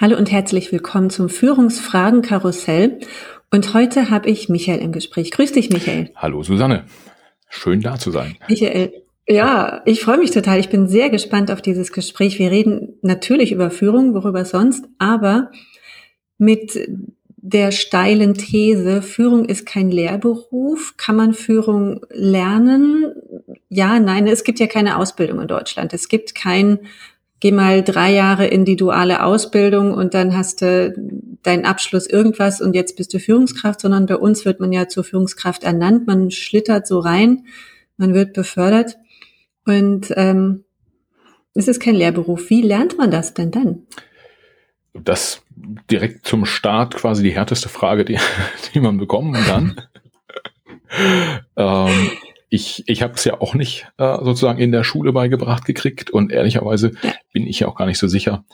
Hallo und herzlich willkommen zum Führungsfragen-Karussell. Und heute habe ich Michael im Gespräch. Grüß dich, Michael. Hallo, Susanne. Schön da zu sein. Michael, ja, ich freue mich total. Ich bin sehr gespannt auf dieses Gespräch. Wir reden natürlich über Führung, worüber sonst, aber mit der steilen These, Führung ist kein Lehrberuf. Kann man Führung lernen? Ja, nein, es gibt ja keine Ausbildung in Deutschland. Es gibt kein geh mal drei Jahre in die duale Ausbildung und dann hast du deinen Abschluss irgendwas und jetzt bist du Führungskraft, sondern bei uns wird man ja zur Führungskraft ernannt, man schlittert so rein, man wird befördert und ähm, es ist kein Lehrberuf. Wie lernt man das denn dann? Das direkt zum Start quasi die härteste Frage, die, die man bekommen kann. ähm, ich, ich habe es ja auch nicht äh, sozusagen in der Schule beigebracht gekriegt und ehrlicherweise bin ich ja auch gar nicht so sicher,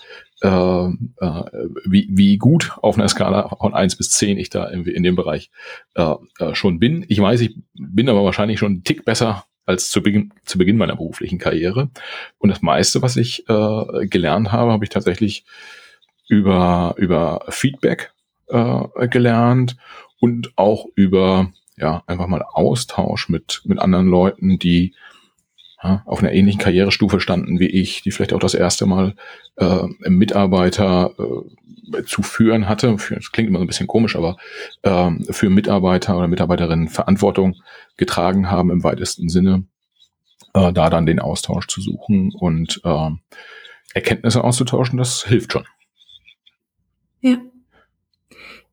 äh, äh, wie, wie gut auf einer Skala von eins bis zehn ich da in, in dem Bereich äh, äh, schon bin. Ich weiß, ich bin aber wahrscheinlich schon einen Tick besser als zu Beginn, zu Beginn meiner beruflichen Karriere. Und das meiste, was ich äh, gelernt habe, habe ich tatsächlich über, über Feedback äh, gelernt und auch über ja, einfach mal Austausch mit, mit anderen Leuten, die ja, auf einer ähnlichen Karrierestufe standen wie ich, die vielleicht auch das erste Mal äh, Mitarbeiter äh, zu führen hatte. Das klingt immer so ein bisschen komisch, aber äh, für Mitarbeiter oder Mitarbeiterinnen Verantwortung getragen haben im weitesten Sinne, äh, da dann den Austausch zu suchen und äh, Erkenntnisse auszutauschen, das hilft schon. Ja.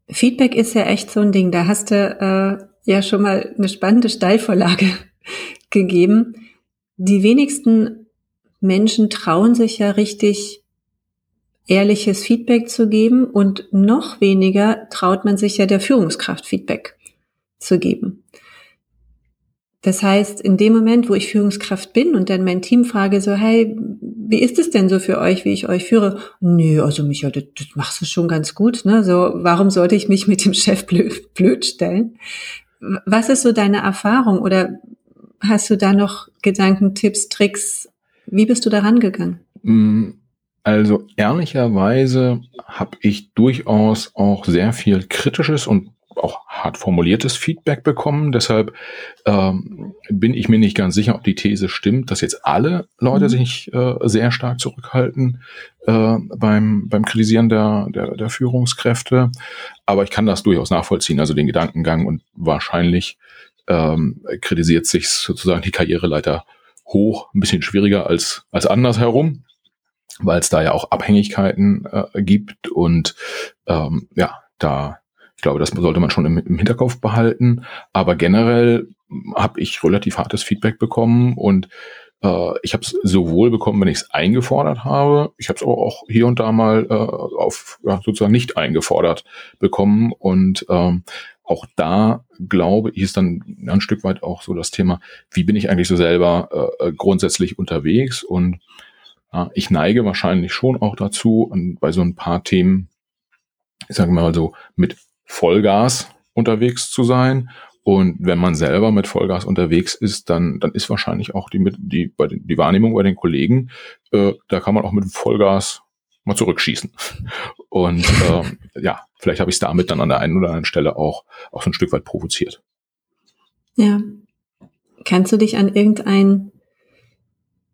Feedback ist ja echt so ein Ding. Da hast du äh, ja schon mal eine spannende Steilvorlage gegeben. Die wenigsten Menschen trauen sich ja richtig ehrliches Feedback zu geben und noch weniger traut man sich ja der Führungskraft Feedback zu geben. Das heißt, in dem Moment, wo ich Führungskraft bin und dann mein Team frage so, hey, wie ist es denn so für euch, wie ich euch führe? Nee, also Michael, das, das machst du schon ganz gut, ne? So, warum sollte ich mich mit dem Chef blöd, blöd stellen? Was ist so deine Erfahrung oder hast du da noch Gedanken, Tipps, Tricks? Wie bist du da rangegangen? Mm, also ehrlicherweise habe ich durchaus auch sehr viel kritisches und auch hart formuliertes Feedback bekommen. Deshalb ähm, bin ich mir nicht ganz sicher, ob die These stimmt, dass jetzt alle Leute mhm. sich äh, sehr stark zurückhalten äh, beim, beim Kritisieren der, der, der Führungskräfte. Aber ich kann das durchaus nachvollziehen, also den Gedankengang und wahrscheinlich ähm, kritisiert sich sozusagen die Karriereleiter hoch, ein bisschen schwieriger als, als andersherum, weil es da ja auch Abhängigkeiten äh, gibt und ähm, ja, da glaube, das sollte man schon im, im Hinterkopf behalten. Aber generell habe ich relativ hartes Feedback bekommen und äh, ich habe es sowohl bekommen, wenn ich es eingefordert habe. Ich habe es aber auch hier und da mal äh, auf ja, sozusagen nicht eingefordert bekommen und ähm, auch da glaube ich, ist dann ein Stück weit auch so das Thema, wie bin ich eigentlich so selber äh, grundsätzlich unterwegs und äh, ich neige wahrscheinlich schon auch dazu, bei so ein paar Themen, ich sage mal so, mit Vollgas unterwegs zu sein. Und wenn man selber mit Vollgas unterwegs ist, dann, dann ist wahrscheinlich auch die, die, bei den, die Wahrnehmung bei den Kollegen, äh, da kann man auch mit Vollgas mal zurückschießen. Und ähm, ja, vielleicht habe ich es damit dann an der einen oder anderen Stelle auch, auch so ein Stück weit provoziert. Ja. Kannst du dich an irgendein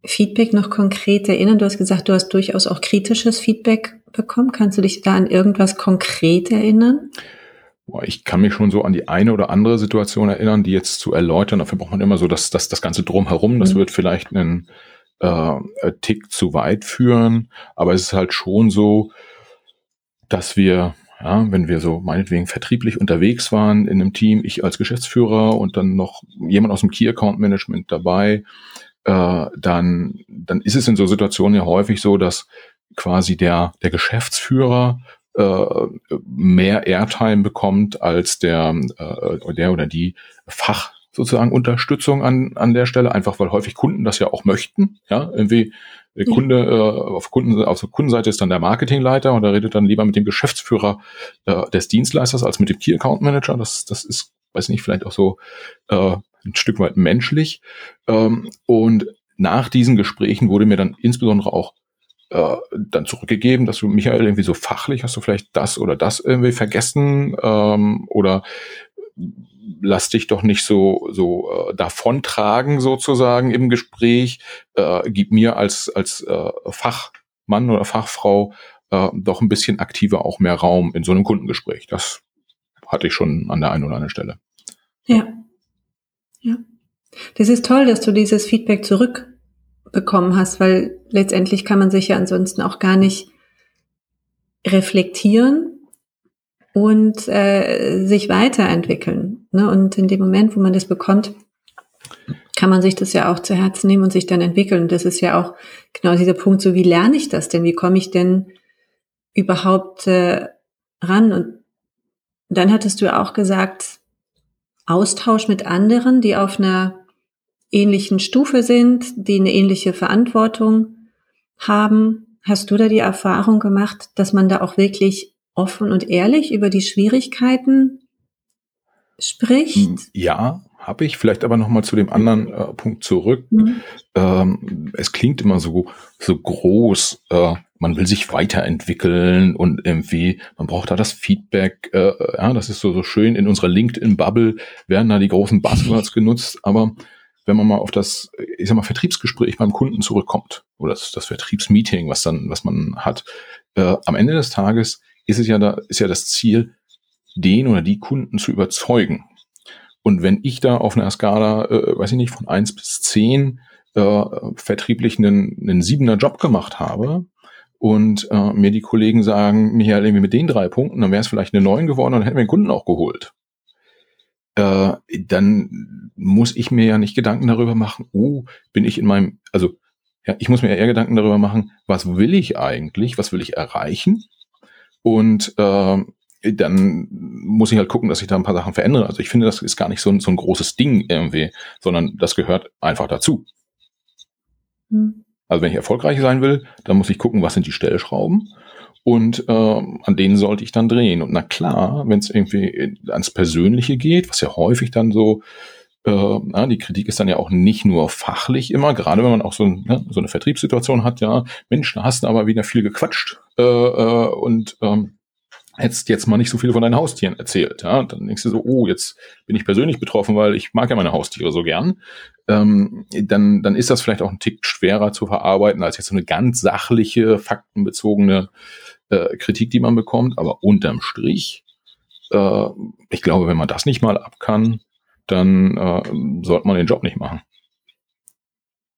Feedback noch konkret erinnern? Du hast gesagt, du hast durchaus auch kritisches Feedback bekommen. Kannst du dich da an irgendwas konkret erinnern? Ich kann mich schon so an die eine oder andere Situation erinnern, die jetzt zu erläutern. Dafür braucht man immer so das, das, das ganze Drumherum. Das mhm. wird vielleicht einen äh, Tick zu weit führen. Aber es ist halt schon so, dass wir, ja, wenn wir so meinetwegen vertrieblich unterwegs waren in einem Team, ich als Geschäftsführer und dann noch jemand aus dem Key Account Management dabei, äh, dann, dann ist es in so Situationen ja häufig so, dass quasi der, der Geschäftsführer äh, mehr Airtime bekommt als der, äh, der oder die Fach sozusagen Unterstützung an, an der Stelle, einfach weil häufig Kunden das ja auch möchten. Ja, irgendwie der Kunde, äh, auf, Kunden, auf der Kundenseite ist dann der Marketingleiter und er redet dann lieber mit dem Geschäftsführer äh, des Dienstleisters als mit dem Key Account Manager. Das, das ist, weiß nicht, vielleicht auch so äh, ein Stück weit menschlich. Ähm, und nach diesen Gesprächen wurde mir dann insbesondere auch äh, dann zurückgegeben, dass du Michael irgendwie so fachlich hast du vielleicht das oder das irgendwie vergessen ähm, oder lass dich doch nicht so so äh, davontragen sozusagen im Gespräch. Äh, gib mir als als äh, Fachmann oder Fachfrau äh, doch ein bisschen aktiver auch mehr Raum in so einem Kundengespräch. Das hatte ich schon an der einen oder anderen Stelle. Ja, ja. Das ist toll, dass du dieses Feedback zurückbekommen hast, weil letztendlich kann man sich ja ansonsten auch gar nicht reflektieren und äh, sich weiterentwickeln. Ne? Und in dem Moment, wo man das bekommt, kann man sich das ja auch zu Herzen nehmen und sich dann entwickeln. Und das ist ja auch genau dieser Punkt, so wie lerne ich das denn? Wie komme ich denn überhaupt äh, ran? Und dann hattest du auch gesagt, Austausch mit anderen, die auf einer ähnlichen Stufe sind, die eine ähnliche Verantwortung haben. Hast du da die Erfahrung gemacht, dass man da auch wirklich offen und ehrlich über die Schwierigkeiten spricht? Hm, ja, habe ich. Vielleicht aber noch mal zu dem anderen äh, Punkt zurück. Mhm. Ähm, es klingt immer so so groß. Äh, man will sich weiterentwickeln und irgendwie man braucht da das Feedback. Äh, ja, das ist so so schön. In unserer LinkedIn-Bubble werden da die großen Buzzwords genutzt, aber wenn man mal auf das, ich sag mal, Vertriebsgespräch beim Kunden zurückkommt oder das, das Vertriebsmeeting, was dann, was man hat, äh, am Ende des Tages ist es ja da, ist ja das Ziel, den oder die Kunden zu überzeugen. Und wenn ich da auf einer Skala, äh, weiß ich nicht, von eins bis zehn äh, vertrieblich einen, einen siebener Job gemacht habe und äh, mir die Kollegen sagen, Michael, irgendwie mit den drei Punkten, dann wäre es vielleicht eine neun geworden und dann hätten wir den Kunden auch geholt. Äh, dann muss ich mir ja nicht Gedanken darüber machen, oh, bin ich in meinem, also ja, ich muss mir eher Gedanken darüber machen, was will ich eigentlich, was will ich erreichen und äh, dann muss ich halt gucken, dass ich da ein paar Sachen verändere. Also ich finde, das ist gar nicht so ein, so ein großes Ding irgendwie, sondern das gehört einfach dazu. Mhm. Also wenn ich erfolgreich sein will, dann muss ich gucken, was sind die Stellschrauben und äh, an denen sollte ich dann drehen. Und na klar, wenn es irgendwie ans Persönliche geht, was ja häufig dann so, äh, na, die Kritik ist dann ja auch nicht nur fachlich immer, gerade wenn man auch so, ne, so eine Vertriebssituation hat, ja, Mensch, da hast du aber wieder viel gequatscht äh, äh, und ähm, hättest jetzt mal nicht so viel von deinen Haustieren erzählt. Ja? Dann denkst du so, oh, jetzt bin ich persönlich betroffen, weil ich mag ja meine Haustiere so gern. Ähm, dann, dann ist das vielleicht auch ein Tick schwerer zu verarbeiten als jetzt so eine ganz sachliche, faktenbezogene äh, Kritik, die man bekommt. Aber unterm Strich, äh, ich glaube, wenn man das nicht mal ab kann, dann äh, sollte man den Job nicht machen.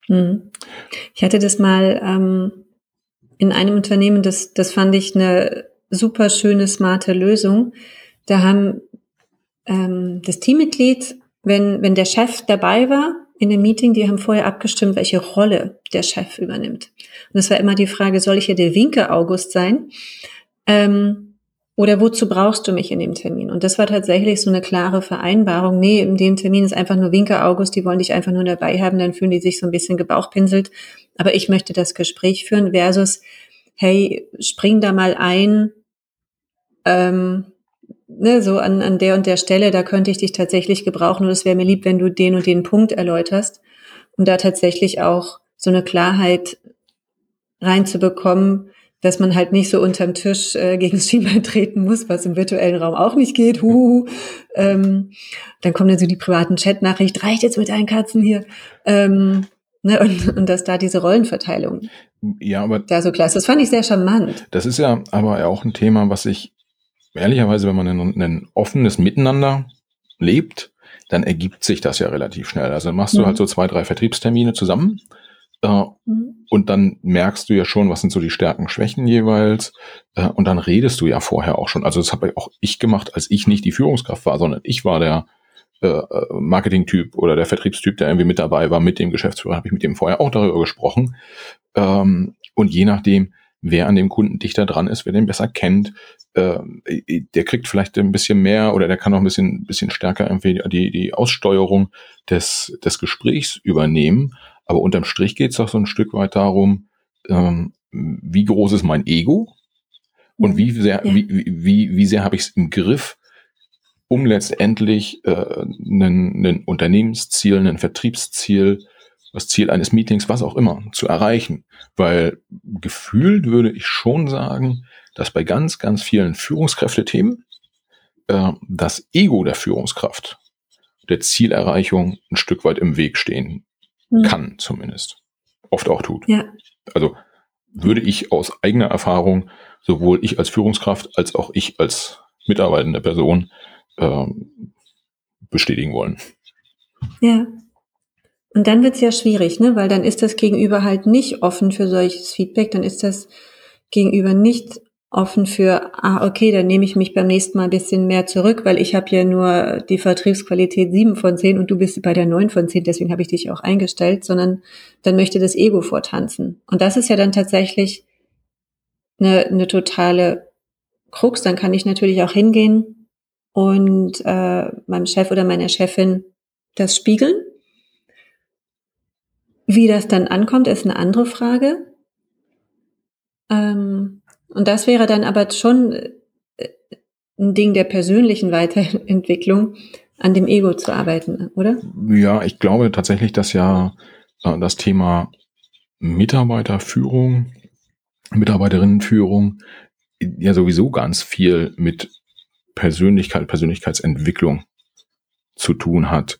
Hm. Ich hatte das mal ähm, in einem Unternehmen, das, das fand ich eine super schöne, smarte Lösung. Da haben ähm, das Teammitglied, wenn, wenn der Chef dabei war in dem Meeting, die haben vorher abgestimmt, welche Rolle der Chef übernimmt. Und es war immer die Frage, soll ich hier der Winke August sein? Ähm, oder wozu brauchst du mich in dem Termin? Und das war tatsächlich so eine klare Vereinbarung. Nee, in dem Termin ist einfach nur Winke August, die wollen dich einfach nur dabei haben, dann fühlen die sich so ein bisschen gebauchpinselt. Aber ich möchte das Gespräch führen versus, hey, spring da mal ein, ähm, ne, so an, an der und der Stelle, da könnte ich dich tatsächlich gebrauchen und es wäre mir lieb, wenn du den und den Punkt erläuterst, um da tatsächlich auch so eine Klarheit reinzubekommen, dass man halt nicht so unterm Tisch äh, gegen das Schienbein treten muss, was im virtuellen Raum auch nicht geht. Huhu. Ähm, dann kommen dann so die privaten Chatnachricht, reicht jetzt mit deinen Katzen hier. Ähm, ne, und, und dass da diese Rollenverteilung ja, aber da so klar ist. Das fand ich sehr charmant. Das ist ja aber auch ein Thema, was ich ehrlicherweise, wenn man ein, ein offenes Miteinander lebt, dann ergibt sich das ja relativ schnell. Also dann machst du halt so zwei, drei Vertriebstermine zusammen äh, mhm. und dann merkst du ja schon, was sind so die Stärken, Schwächen jeweils äh, und dann redest du ja vorher auch schon. Also das habe auch ich gemacht, als ich nicht die Führungskraft war, sondern ich war der äh, Marketing-Typ oder der Vertriebstyp, der irgendwie mit dabei war, mit dem Geschäftsführer, habe ich mit dem vorher auch darüber gesprochen. Ähm, und je nachdem, wer an dem Kunden dichter dran ist, wer den besser kennt, äh, der kriegt vielleicht ein bisschen mehr oder der kann auch ein bisschen, bisschen stärker irgendwie die, die Aussteuerung des, des Gesprächs übernehmen. Aber unterm Strich geht es auch so ein Stück weit darum, ähm, wie groß ist mein Ego und wie sehr, ja. wie, wie, wie sehr habe ich es im Griff, um letztendlich äh, einen, einen Unternehmensziel, ein Vertriebsziel, das Ziel eines Meetings, was auch immer, zu erreichen. Weil gefühlt würde ich schon sagen, dass bei ganz, ganz vielen Führungskräftethemen äh, das Ego der Führungskraft der Zielerreichung ein Stück weit im Weg stehen mhm. kann, zumindest. Oft auch tut. Ja. Also würde ich aus eigener Erfahrung, sowohl ich als Führungskraft als auch ich als mitarbeitende Person äh, bestätigen wollen. Ja. Und dann wird's ja schwierig, ne? weil dann ist das Gegenüber halt nicht offen für solches Feedback, dann ist das Gegenüber nicht offen für, ah, okay, dann nehme ich mich beim nächsten Mal ein bisschen mehr zurück, weil ich habe ja nur die Vertriebsqualität sieben von zehn und du bist bei der neun von zehn, deswegen habe ich dich auch eingestellt, sondern dann möchte das Ego vortanzen. Und das ist ja dann tatsächlich eine, eine totale Krux. Dann kann ich natürlich auch hingehen und äh, meinem Chef oder meiner Chefin das spiegeln. Wie das dann ankommt, ist eine andere Frage. Ähm, und das wäre dann aber schon äh, ein Ding der persönlichen Weiterentwicklung, an dem Ego zu arbeiten, oder? Ja, ich glaube tatsächlich, dass ja äh, das Thema Mitarbeiterführung, Mitarbeiterinnenführung ja sowieso ganz viel mit Persönlichkeit, Persönlichkeitsentwicklung zu tun hat.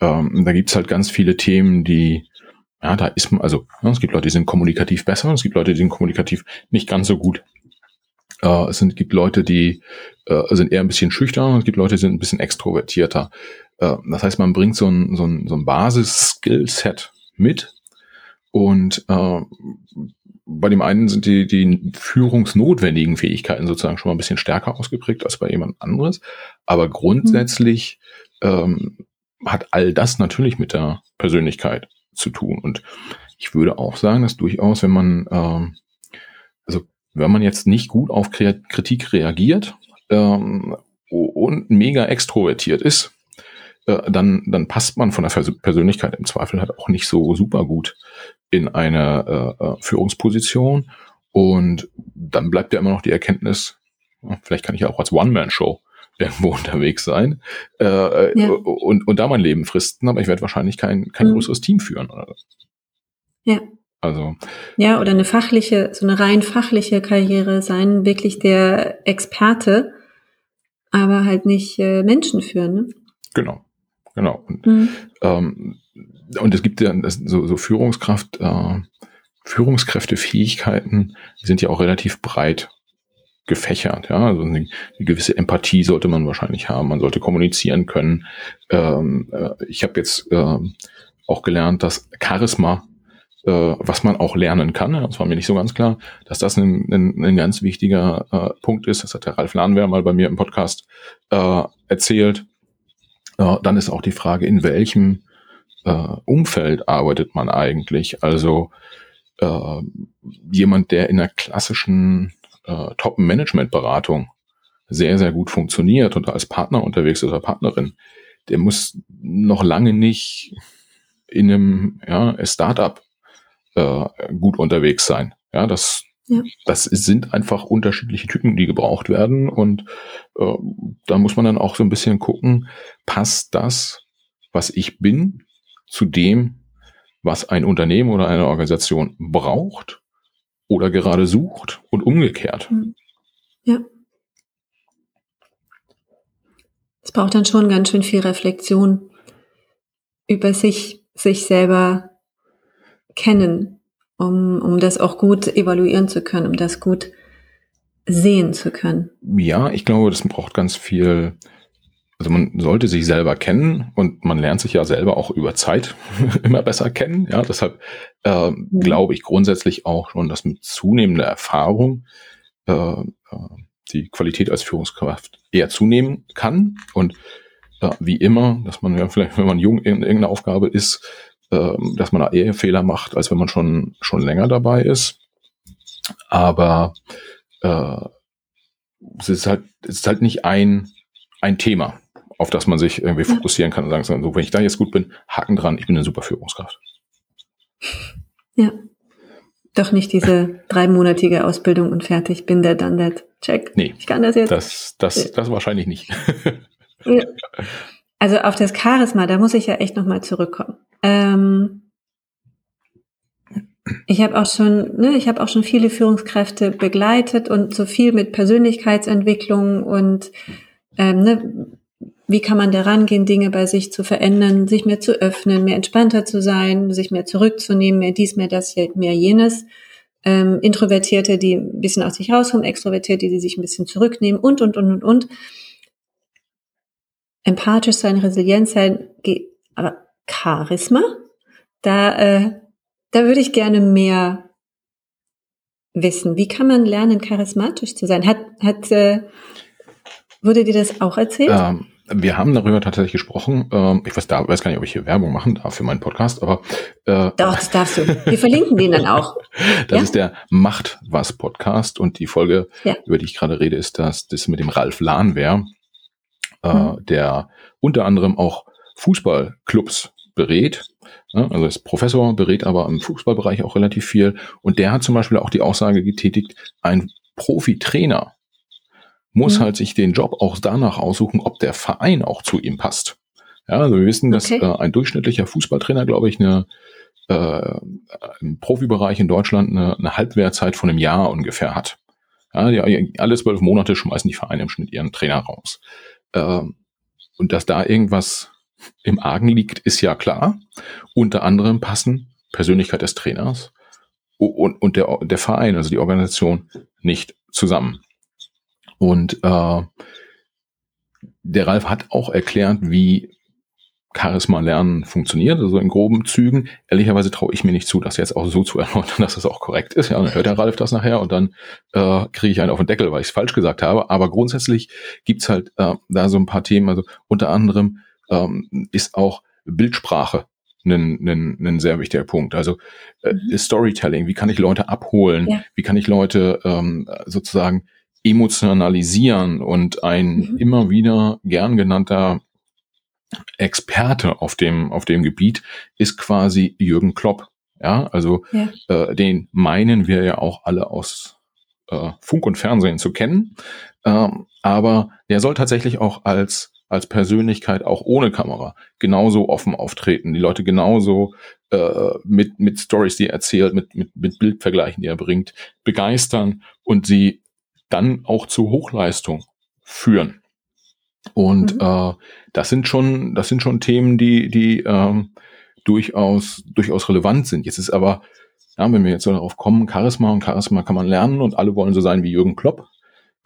Ähm, da gibt's halt ganz viele Themen, die ja, da ist man, also ja, es gibt Leute, die sind kommunikativ besser und es gibt Leute, die sind kommunikativ nicht ganz so gut. Äh, es sind, gibt Leute, die äh, sind eher ein bisschen schüchtern und es gibt Leute, die sind ein bisschen extrovertierter. Äh, das heißt, man bringt so ein, so ein, so ein Basis-Skillset mit und äh, bei dem einen sind die, die führungsnotwendigen Fähigkeiten sozusagen schon mal ein bisschen stärker ausgeprägt als bei jemand anderes. Aber grundsätzlich ähm, hat all das natürlich mit der Persönlichkeit zu tun. Und ich würde auch sagen, dass durchaus, wenn man, ähm, also wenn man jetzt nicht gut auf Kritik reagiert ähm, und mega extrovertiert ist, äh, dann, dann passt man von der Persönlichkeit im Zweifel halt auch nicht so super gut in eine äh, äh, Führungsposition. Und dann bleibt ja immer noch die Erkenntnis, vielleicht kann ich ja auch als One-Man-Show irgendwo unterwegs sein äh, äh, ja. und, und da mein Leben fristen, aber ich werde wahrscheinlich kein, kein mhm. größeres Team führen. Oder? Ja. Also. Ja, oder eine fachliche, so eine rein fachliche Karriere sein, wirklich der Experte, aber halt nicht äh, Menschen führen. Ne? Genau, genau. Und, mhm. ähm, und es gibt ja so, so Führungskraft, äh, Führungskräftefähigkeiten, die sind ja auch relativ breit gefächert. Ja, also eine, eine, gewisse Empathie sollte man wahrscheinlich haben. Man sollte kommunizieren können. Ähm, äh, ich habe jetzt äh, auch gelernt, dass Charisma, äh, was man auch lernen kann, das war mir nicht so ganz klar, dass das ein, ein, ein ganz wichtiger äh, Punkt ist. Das hat der Ralf Lahnwehr mal bei mir im Podcast äh, erzählt. Äh, dann ist auch die Frage, in welchem äh, Umfeld arbeitet man eigentlich? Also äh, jemand, der in einer klassischen äh, Top-Management-Beratung sehr, sehr gut funktioniert und als Partner unterwegs ist oder Partnerin, der muss noch lange nicht in einem ja, Startup äh, gut unterwegs sein. Ja, das, ja. das sind einfach unterschiedliche Typen, die gebraucht werden. Und äh, da muss man dann auch so ein bisschen gucken, passt das, was ich bin, zu dem, was ein Unternehmen oder eine Organisation braucht oder gerade sucht und umgekehrt. Hm. Ja. Es braucht dann schon ganz schön viel Reflexion über sich, sich selber kennen, um, um das auch gut evaluieren zu können, um das gut sehen zu können? Ja, ich glaube, das braucht ganz viel. Also man sollte sich selber kennen und man lernt sich ja selber auch über Zeit immer besser kennen. Ja, deshalb äh, glaube ich grundsätzlich auch schon, dass mit zunehmender Erfahrung äh, äh die Qualität als Führungskraft eher zunehmen kann und äh, wie immer, dass man ja vielleicht, wenn man jung in irgendeiner Aufgabe ist, äh, dass man da eher Fehler macht, als wenn man schon schon länger dabei ist. Aber äh, es ist halt, es ist halt nicht ein, ein Thema, auf das man sich irgendwie fokussieren kann und sagen, so, wenn ich da jetzt gut bin, Haken dran, ich bin eine super Führungskraft. Ja. Doch nicht diese dreimonatige Ausbildung und fertig, bin der, dann that. Check. Nee. Ich kann das jetzt. Das, das, das wahrscheinlich nicht. ja. Also auf das Charisma, da muss ich ja echt nochmal zurückkommen. Ähm, ich habe auch schon, ne, ich habe auch schon viele Führungskräfte begleitet und so viel mit Persönlichkeitsentwicklung und ähm, ne, wie kann man da rangehen, Dinge bei sich zu verändern, sich mehr zu öffnen, mehr entspannter zu sein, sich mehr zurückzunehmen, mehr dies, mehr das, mehr jenes. Ähm, Introvertierte, die ein bisschen aus sich rauskommen, Extrovertierte, die sich ein bisschen zurücknehmen und, und, und, und, und. Empathisch sein, resilient sein, aber Charisma, da äh, da würde ich gerne mehr wissen. Wie kann man lernen, charismatisch zu sein? Hat, hat, äh, wurde dir das auch erzählt? Ähm, wir haben darüber tatsächlich gesprochen. Ähm, ich weiß, da, weiß gar nicht, ob ich hier Werbung machen darf für meinen Podcast, aber äh, Doch, das darfst du. Wir verlinken den dann auch. Das ja? ist der Macht was Podcast und die Folge, ja. über die ich gerade rede, ist das, das mit dem Ralf Lahnwehr, äh, mhm. der unter anderem auch Fußballclubs berät also ist Professor, berät aber im Fußballbereich auch relativ viel. Und der hat zum Beispiel auch die Aussage getätigt, ein Profitrainer muss mhm. halt sich den Job auch danach aussuchen, ob der Verein auch zu ihm passt. Ja, also wir wissen, dass okay. äh, ein durchschnittlicher Fußballtrainer, glaube ich, eine äh, im Profibereich in Deutschland eine, eine Halbwertzeit von einem Jahr ungefähr hat. Ja, die, alle zwölf Monate schmeißen die Vereine im Schnitt ihren Trainer raus. Äh, und dass da irgendwas im Argen liegt, ist ja klar. Unter anderem passen Persönlichkeit des Trainers und, und der, der Verein, also die Organisation, nicht zusammen. Und äh, der Ralf hat auch erklärt, wie Charisma lernen funktioniert, also in groben Zügen. Ehrlicherweise traue ich mir nicht zu, das jetzt auch so zu erläutern, dass das auch korrekt ist. Ja, dann hört der Ralf das nachher und dann äh, kriege ich einen auf den Deckel, weil ich es falsch gesagt habe. Aber grundsätzlich gibt's halt äh, da so ein paar Themen, also unter anderem ähm, ist auch Bildsprache ein, ein, ein sehr wichtiger Punkt. Also äh, mhm. Storytelling, wie kann ich Leute abholen, ja. wie kann ich Leute ähm, sozusagen emotionalisieren und ein mhm. immer wieder gern genannter Experte auf dem, auf dem Gebiet ist quasi Jürgen Klopp. Ja, also ja. Äh, den meinen wir ja auch alle aus äh, Funk und Fernsehen zu kennen. Ähm, aber der soll tatsächlich auch als als Persönlichkeit auch ohne Kamera genauso offen auftreten, die Leute genauso äh, mit, mit Stories, die er erzählt, mit, mit, mit Bildvergleichen, die er bringt, begeistern und sie dann auch zu Hochleistung führen. Und mhm. äh, das sind schon, das sind schon Themen, die, die ähm, durchaus, durchaus relevant sind. Jetzt ist aber, ja, wenn wir jetzt so darauf kommen, Charisma und Charisma kann man lernen und alle wollen so sein wie Jürgen Klopp.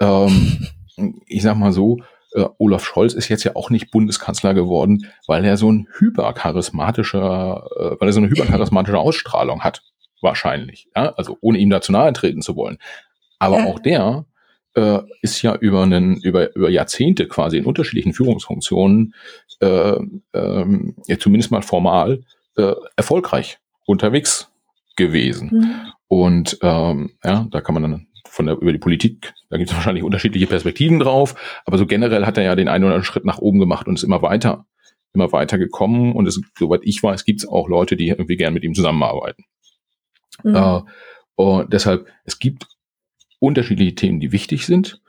Ähm, ich sag mal so, äh, Olaf Scholz ist jetzt ja auch nicht Bundeskanzler geworden, weil er so ein hypercharismatischer, äh, weil er so eine hypercharismatische Ausstrahlung hat, wahrscheinlich. Ja? Also ohne ihm dazu nahe treten zu wollen. Aber ja. auch der äh, ist ja über, einen, über, über Jahrzehnte quasi in unterschiedlichen Führungsfunktionen, äh, ähm, ja, zumindest mal formal, äh, erfolgreich unterwegs gewesen. Mhm. Und ähm, ja, da kann man dann von der, über die Politik, da gibt es wahrscheinlich unterschiedliche Perspektiven drauf, aber so generell hat er ja den einen oder anderen Schritt nach oben gemacht und ist immer weiter, immer weiter gekommen und es, soweit ich weiß, gibt es auch Leute, die irgendwie gern mit ihm zusammenarbeiten. Mhm. Äh, und deshalb, es gibt unterschiedliche Themen, die wichtig sind.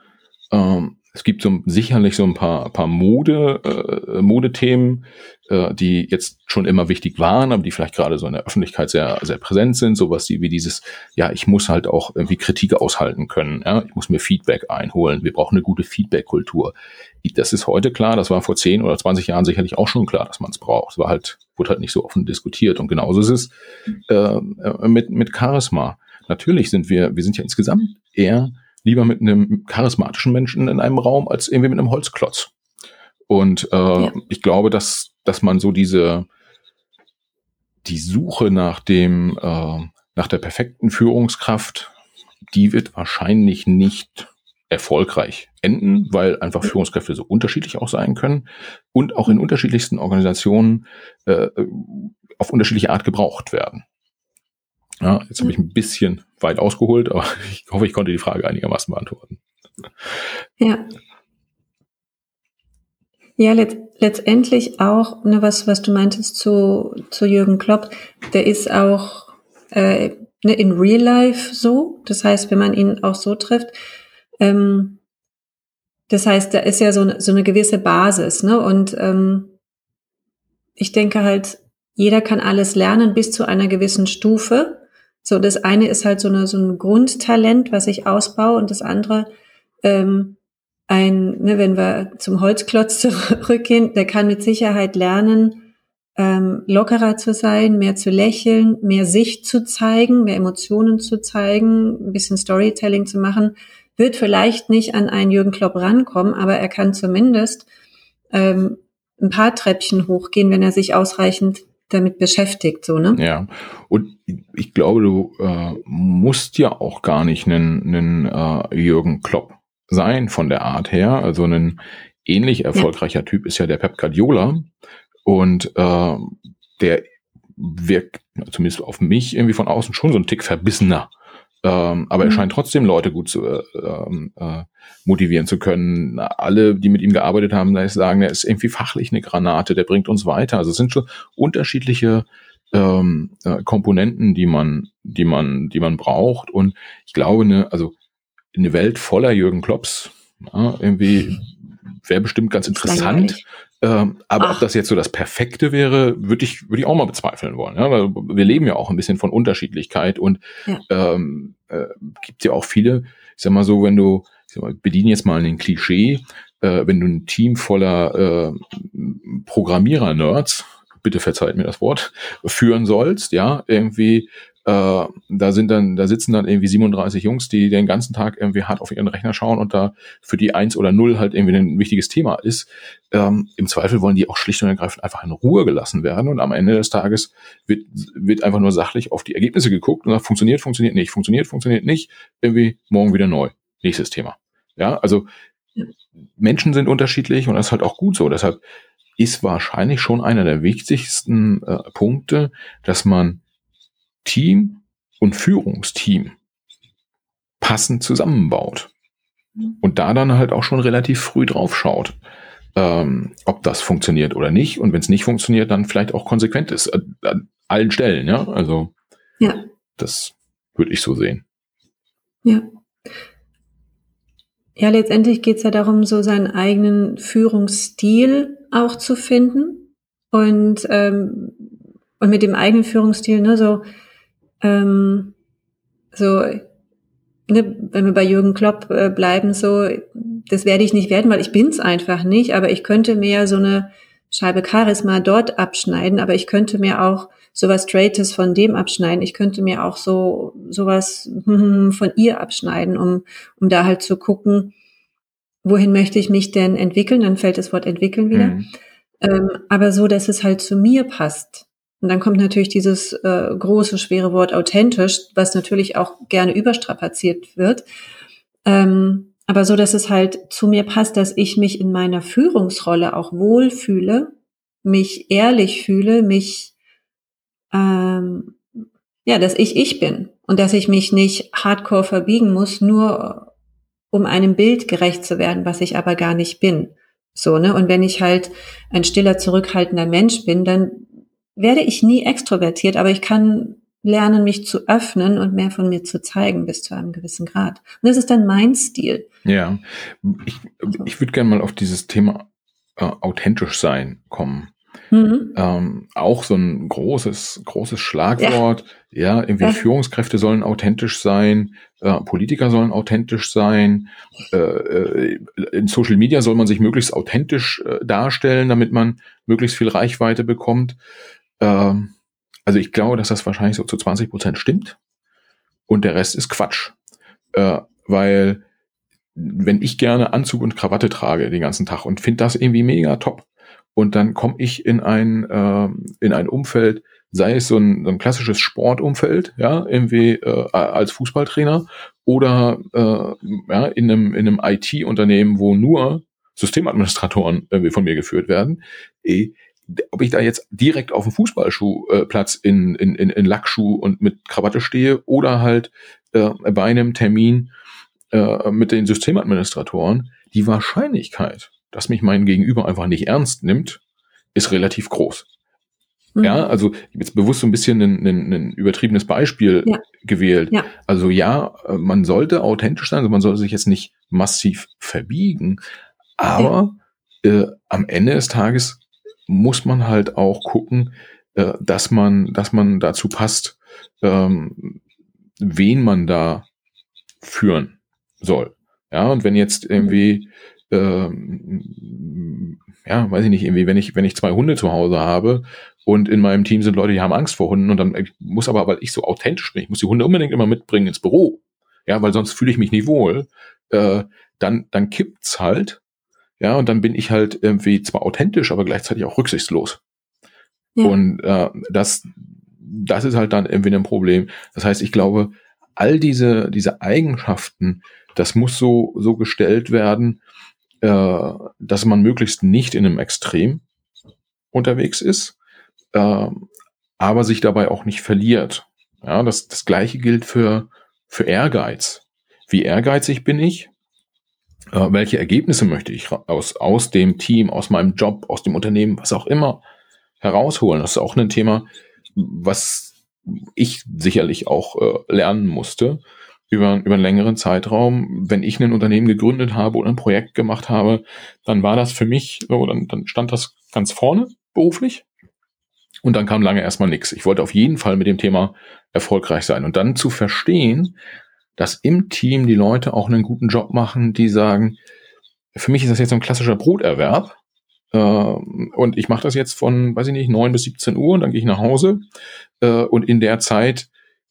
Ähm, es gibt so sicherlich so ein paar, paar Mode, äh, Modethemen, äh, die jetzt schon immer wichtig waren, aber die vielleicht gerade so in der Öffentlichkeit sehr, sehr präsent sind. Sowas wie dieses, ja, ich muss halt auch irgendwie Kritik aushalten können. Ja? Ich muss mir Feedback einholen. Wir brauchen eine gute Feedback-Kultur. Das ist heute klar. Das war vor 10 oder 20 Jahren sicherlich auch schon klar, dass man es braucht. Es war halt, wurde halt nicht so offen diskutiert. Und genauso ist es äh, mit, mit Charisma. Natürlich sind wir, wir sind ja insgesamt eher lieber mit einem charismatischen Menschen in einem Raum als irgendwie mit einem Holzklotz. Und äh, ja. ich glaube, dass, dass man so diese, die Suche nach dem, äh, nach der perfekten Führungskraft, die wird wahrscheinlich nicht erfolgreich enden, weil einfach Führungskräfte so unterschiedlich auch sein können und auch in unterschiedlichsten Organisationen äh, auf unterschiedliche Art gebraucht werden. Ja, jetzt habe ich ein bisschen weit ausgeholt, aber ich hoffe, ich konnte die Frage einigermaßen beantworten. Ja. Ja, let letztendlich auch, ne, was, was du meintest zu, zu Jürgen Klopp, der ist auch äh, ne, in Real Life so. Das heißt, wenn man ihn auch so trifft, ähm, das heißt, da ist ja so eine, so eine gewisse Basis, ne? Und ähm, ich denke halt, jeder kann alles lernen bis zu einer gewissen Stufe. So, das eine ist halt so, eine, so ein Grundtalent, was ich ausbaue, und das andere, ähm, ein, ne, wenn wir zum Holzklotz zurückgehen, der kann mit Sicherheit lernen, ähm, lockerer zu sein, mehr zu lächeln, mehr Sicht zu zeigen, mehr Emotionen zu zeigen, ein bisschen Storytelling zu machen. Wird vielleicht nicht an einen Jürgen Klopp rankommen, aber er kann zumindest ähm, ein paar Treppchen hochgehen, wenn er sich ausreichend damit beschäftigt, so, ne? Ja. Und ich glaube, du äh, musst ja auch gar nicht einen, äh, Jürgen Klopp sein von der Art her. Also ein ähnlich erfolgreicher ja. Typ ist ja der Pep Guardiola. Und äh, der wirkt zumindest auf mich irgendwie von außen schon so ein Tick verbissener. Ähm, aber mhm. er scheint trotzdem Leute gut zu äh, äh, motivieren zu können. Alle, die mit ihm gearbeitet haben, sagen, er ist irgendwie fachlich eine Granate, der bringt uns weiter. Also es sind schon unterschiedliche ähm, äh, Komponenten, die man, die man, die man braucht. Und ich glaube, eine, also eine Welt voller Jürgen Klopps, ja, irgendwie wäre bestimmt ganz interessant. Ähm, aber Ach. ob das jetzt so das Perfekte wäre, würde ich, würde ich auch mal bezweifeln wollen. Ja? Weil wir leben ja auch ein bisschen von Unterschiedlichkeit und ja. ähm, äh, gibt ja auch viele, ich sag mal so, wenn du, ich sag mal, bediene jetzt mal ein Klischee, äh, wenn du ein Team voller äh, Programmierer-Nerds, bitte verzeiht mir das Wort, führen sollst, ja, irgendwie äh, da sind dann, da sitzen dann irgendwie 37 Jungs, die den ganzen Tag irgendwie hart auf ihren Rechner schauen und da für die eins oder null halt irgendwie ein wichtiges Thema ist. Ähm, Im Zweifel wollen die auch schlicht und ergreifend einfach in Ruhe gelassen werden und am Ende des Tages wird, wird einfach nur sachlich auf die Ergebnisse geguckt und sagt, funktioniert, funktioniert nicht, funktioniert, funktioniert nicht, irgendwie morgen wieder neu. Nächstes Thema. Ja, also Menschen sind unterschiedlich und das ist halt auch gut so. Deshalb ist wahrscheinlich schon einer der wichtigsten äh, Punkte, dass man Team und Führungsteam passend zusammenbaut. Und da dann halt auch schon relativ früh drauf schaut, ähm, ob das funktioniert oder nicht. Und wenn es nicht funktioniert, dann vielleicht auch konsequent ist. Äh, an allen Stellen, ja. Also ja. das würde ich so sehen. Ja. Ja, letztendlich geht es ja darum, so seinen eigenen Führungsstil auch zu finden. Und, ähm, und mit dem eigenen Führungsstil, ne, so ähm, so, ne, wenn wir bei Jürgen Klopp äh, bleiben, so, das werde ich nicht werden, weil ich bin's einfach nicht, aber ich könnte mir so eine Scheibe Charisma dort abschneiden, aber ich könnte mir auch sowas Straightes von dem abschneiden. Ich könnte mir auch so sowas von ihr abschneiden, um, um da halt zu gucken, wohin möchte ich mich denn entwickeln? Dann fällt das Wort entwickeln wieder. Mhm. Ähm, aber so, dass es halt zu mir passt. Und dann kommt natürlich dieses äh, große, schwere Wort authentisch, was natürlich auch gerne überstrapaziert wird. Ähm, aber so, dass es halt zu mir passt, dass ich mich in meiner Führungsrolle auch wohlfühle, mich ehrlich fühle, mich, ähm, ja, dass ich ich bin und dass ich mich nicht hardcore verbiegen muss, nur um einem Bild gerecht zu werden, was ich aber gar nicht bin. So, ne? Und wenn ich halt ein stiller, zurückhaltender Mensch bin, dann werde ich nie extrovertiert, aber ich kann lernen, mich zu öffnen und mehr von mir zu zeigen bis zu einem gewissen Grad. Und das ist dann mein Stil. Ja, ich, ich würde gerne mal auf dieses Thema äh, authentisch sein kommen. Mhm. Ähm, auch so ein großes, großes Schlagwort. Ja, ja irgendwie ja. Führungskräfte sollen authentisch sein, äh, Politiker sollen authentisch sein, äh, äh, in Social Media soll man sich möglichst authentisch äh, darstellen, damit man möglichst viel Reichweite bekommt. Ähm, also ich glaube, dass das wahrscheinlich so zu 20 Prozent stimmt und der Rest ist Quatsch. Äh, weil wenn ich gerne Anzug und Krawatte trage den ganzen Tag und finde das irgendwie mega top. Und dann komme ich in ein, äh, in ein Umfeld, sei es so ein, so ein klassisches Sportumfeld, ja, irgendwie äh, als Fußballtrainer oder äh, ja, in einem, in einem IT-Unternehmen, wo nur Systemadministratoren irgendwie von mir geführt werden, eh, ob ich da jetzt direkt auf dem Fußballschuhplatz äh, in, in, in, in Lackschuh und mit Krawatte stehe oder halt äh, bei einem Termin äh, mit den Systemadministratoren, die Wahrscheinlichkeit, dass mich mein Gegenüber einfach nicht ernst nimmt, ist relativ groß. Mhm. Ja, also ich habe jetzt bewusst so ein bisschen ein, ein, ein übertriebenes Beispiel ja. gewählt. Ja. Also ja, man sollte authentisch sein, also man sollte sich jetzt nicht massiv verbiegen, aber ja. äh, am Ende des Tages muss man halt auch gucken, äh, dass man, dass man dazu passt, ähm, wen man da führen soll. Ja, und wenn jetzt irgendwie, ähm, ja, weiß ich nicht, irgendwie, wenn ich, wenn ich zwei Hunde zu Hause habe und in meinem Team sind Leute, die haben Angst vor Hunden und dann muss aber, weil ich so authentisch bin, ich muss die Hunde unbedingt immer mitbringen ins Büro. Ja, weil sonst fühle ich mich nicht wohl. Äh, dann, dann kippt's halt. Ja, und dann bin ich halt irgendwie zwar authentisch, aber gleichzeitig auch rücksichtslos. Ja. Und äh, das, das ist halt dann irgendwie ein Problem. Das heißt, ich glaube, all diese, diese Eigenschaften, das muss so, so gestellt werden, äh, dass man möglichst nicht in einem Extrem unterwegs ist, äh, aber sich dabei auch nicht verliert. Ja, das, das gleiche gilt für, für Ehrgeiz. Wie ehrgeizig bin ich? Äh, welche Ergebnisse möchte ich aus, aus dem Team, aus meinem Job, aus dem Unternehmen, was auch immer herausholen? Das ist auch ein Thema, was ich sicherlich auch äh, lernen musste über, über einen längeren Zeitraum. Wenn ich ein Unternehmen gegründet habe oder ein Projekt gemacht habe, dann war das für mich, so, dann, dann stand das ganz vorne beruflich. Und dann kam lange erstmal nichts. Ich wollte auf jeden Fall mit dem Thema erfolgreich sein. Und dann zu verstehen, dass im Team die Leute auch einen guten Job machen, die sagen, für mich ist das jetzt so ein klassischer Broterwerb. Äh, und ich mache das jetzt von, weiß ich nicht, neun bis 17 Uhr und dann gehe ich nach Hause. Äh, und in der Zeit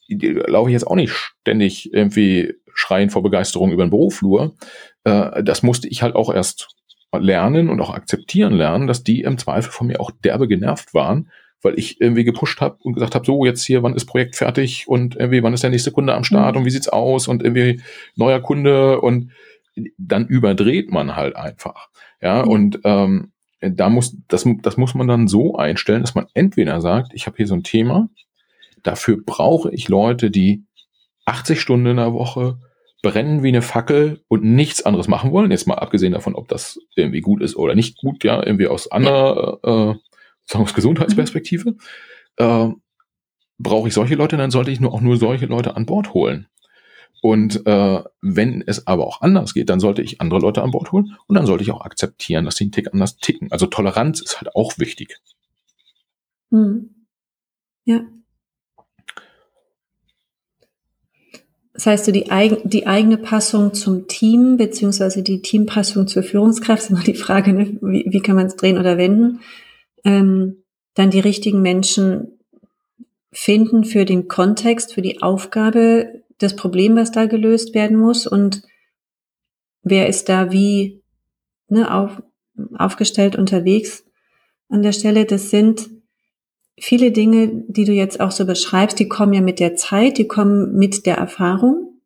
laufe ich jetzt auch nicht ständig irgendwie schreien vor Begeisterung über den Büroflur. Äh, das musste ich halt auch erst lernen und auch akzeptieren lernen, dass die im Zweifel von mir auch derbe genervt waren, weil ich irgendwie gepusht habe und gesagt habe, so jetzt hier, wann ist Projekt fertig und irgendwie, wann ist der nächste Kunde am Start mhm. und wie sieht's aus und irgendwie neuer Kunde und dann überdreht man halt einfach. Ja, und ähm, da muss, das, das muss man dann so einstellen, dass man entweder sagt, ich habe hier so ein Thema, dafür brauche ich Leute, die 80 Stunden in der Woche brennen wie eine Fackel und nichts anderes machen wollen. Jetzt mal abgesehen davon, ob das irgendwie gut ist oder nicht gut, ja, irgendwie aus anderer, äh, sagen wir aus Gesundheitsperspektive. Mhm. Äh, brauche ich solche Leute, dann sollte ich nur auch nur solche Leute an Bord holen. Und äh, wenn es aber auch anders geht, dann sollte ich andere Leute an Bord holen und dann sollte ich auch akzeptieren, dass die einen Tick anders ticken. Also Toleranz ist halt auch wichtig. Hm. Ja. Das heißt, die, eig die eigene Passung zum Team beziehungsweise die Teampassung zur Führungskraft ist immer die Frage, ne? wie, wie kann man es drehen oder wenden. Ähm, dann die richtigen Menschen finden für den Kontext, für die Aufgabe, das Problem, was da gelöst werden muss und wer ist da wie ne, auf, aufgestellt unterwegs an der Stelle. Das sind viele Dinge, die du jetzt auch so beschreibst, die kommen ja mit der Zeit, die kommen mit der Erfahrung.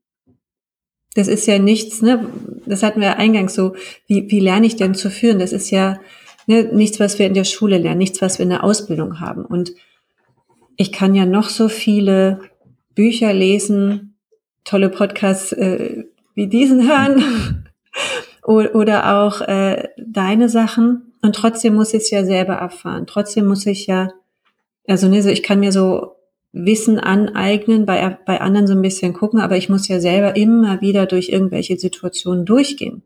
Das ist ja nichts, ne? Das hatten wir eingangs so, wie, wie lerne ich denn zu führen? Das ist ja ne, nichts, was wir in der Schule lernen, nichts, was wir in der Ausbildung haben. Und ich kann ja noch so viele Bücher lesen, tolle Podcasts äh, wie diesen hören oder auch äh, deine Sachen. Und trotzdem muss ich es ja selber erfahren. Trotzdem muss ich ja, also ne, so ich kann mir so Wissen aneignen, bei, bei anderen so ein bisschen gucken, aber ich muss ja selber immer wieder durch irgendwelche Situationen durchgehen.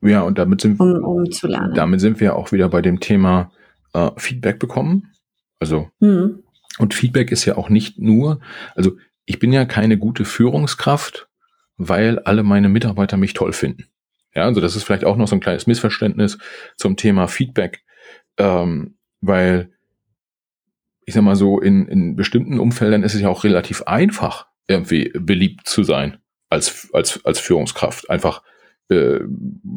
Ja, und damit sind, um, um zu lernen. Damit sind wir auch wieder bei dem Thema äh, Feedback bekommen. Also, mhm. und Feedback ist ja auch nicht nur, also ich bin ja keine gute Führungskraft, weil alle meine Mitarbeiter mich toll finden. Ja, also das ist vielleicht auch noch so ein kleines Missverständnis zum Thema Feedback, ähm, weil ich sag mal so, in, in bestimmten Umfeldern ist es ja auch relativ einfach, irgendwie beliebt zu sein als, als, als Führungskraft. Einfach, Äh,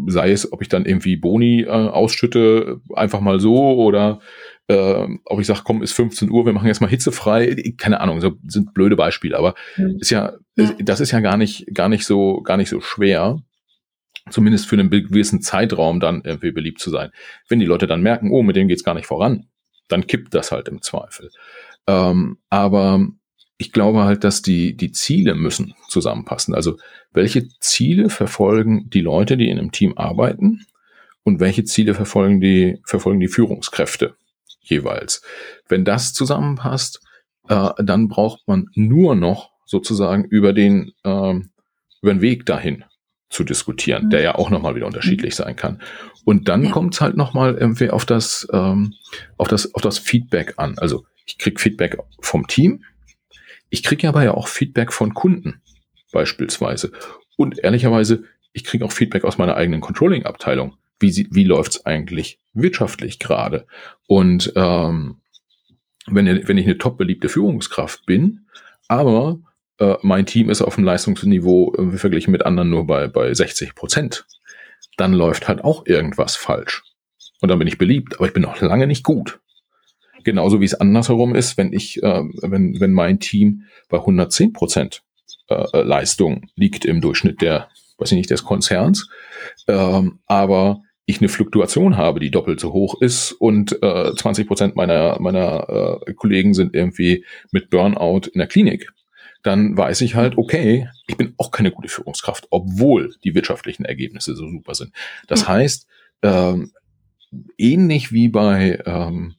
sei es, ob ich dann irgendwie Boni äh, ausschütte, einfach mal so, oder äh, ob ich sage, komm, ist 15 Uhr, wir machen jetzt mal hitzefrei, keine Ahnung, so sind blöde Beispiele, aber mhm. ist ja, ja, das ist ja gar nicht, gar nicht so, gar nicht so schwer, zumindest für einen gewissen Zeitraum dann irgendwie beliebt zu sein. Wenn die Leute dann merken, oh, mit denen geht's gar nicht voran, dann kippt das halt im Zweifel. Ähm, aber ich glaube halt, dass die, die Ziele müssen zusammenpassen. Also welche Ziele verfolgen die Leute, die in einem Team arbeiten und welche Ziele verfolgen die, verfolgen die Führungskräfte jeweils. Wenn das zusammenpasst, äh, dann braucht man nur noch sozusagen über den, äh, über den Weg dahin zu diskutieren, mhm. der ja auch nochmal wieder unterschiedlich sein kann. Und dann ja. kommt es halt nochmal irgendwie auf das, ähm, auf das, auf das Feedback an. Also ich krieg Feedback vom Team, ich kriege aber ja auch Feedback von Kunden beispielsweise. Und ehrlicherweise, ich kriege auch Feedback aus meiner eigenen Controlling-Abteilung. Wie, sie, wie läuft's eigentlich wirtschaftlich gerade? Und ähm, wenn, wenn ich eine top beliebte Führungskraft bin, aber äh, mein Team ist auf dem Leistungsniveau äh, verglichen mit anderen nur bei, bei 60 Prozent, dann läuft halt auch irgendwas falsch. Und dann bin ich beliebt, aber ich bin noch lange nicht gut. Genauso wie es andersherum ist, wenn ich, äh, wenn, wenn mein Team bei 110 Prozent äh, Leistung liegt im Durchschnitt der, weiß ich nicht, des Konzerns, ähm, aber ich eine Fluktuation habe, die doppelt so hoch ist und äh, 20 Prozent meiner, meiner äh, Kollegen sind irgendwie mit Burnout in der Klinik, dann weiß ich halt, okay, ich bin auch keine gute Führungskraft, obwohl die wirtschaftlichen Ergebnisse so super sind. Das heißt, ähm, ähnlich wie bei ähm,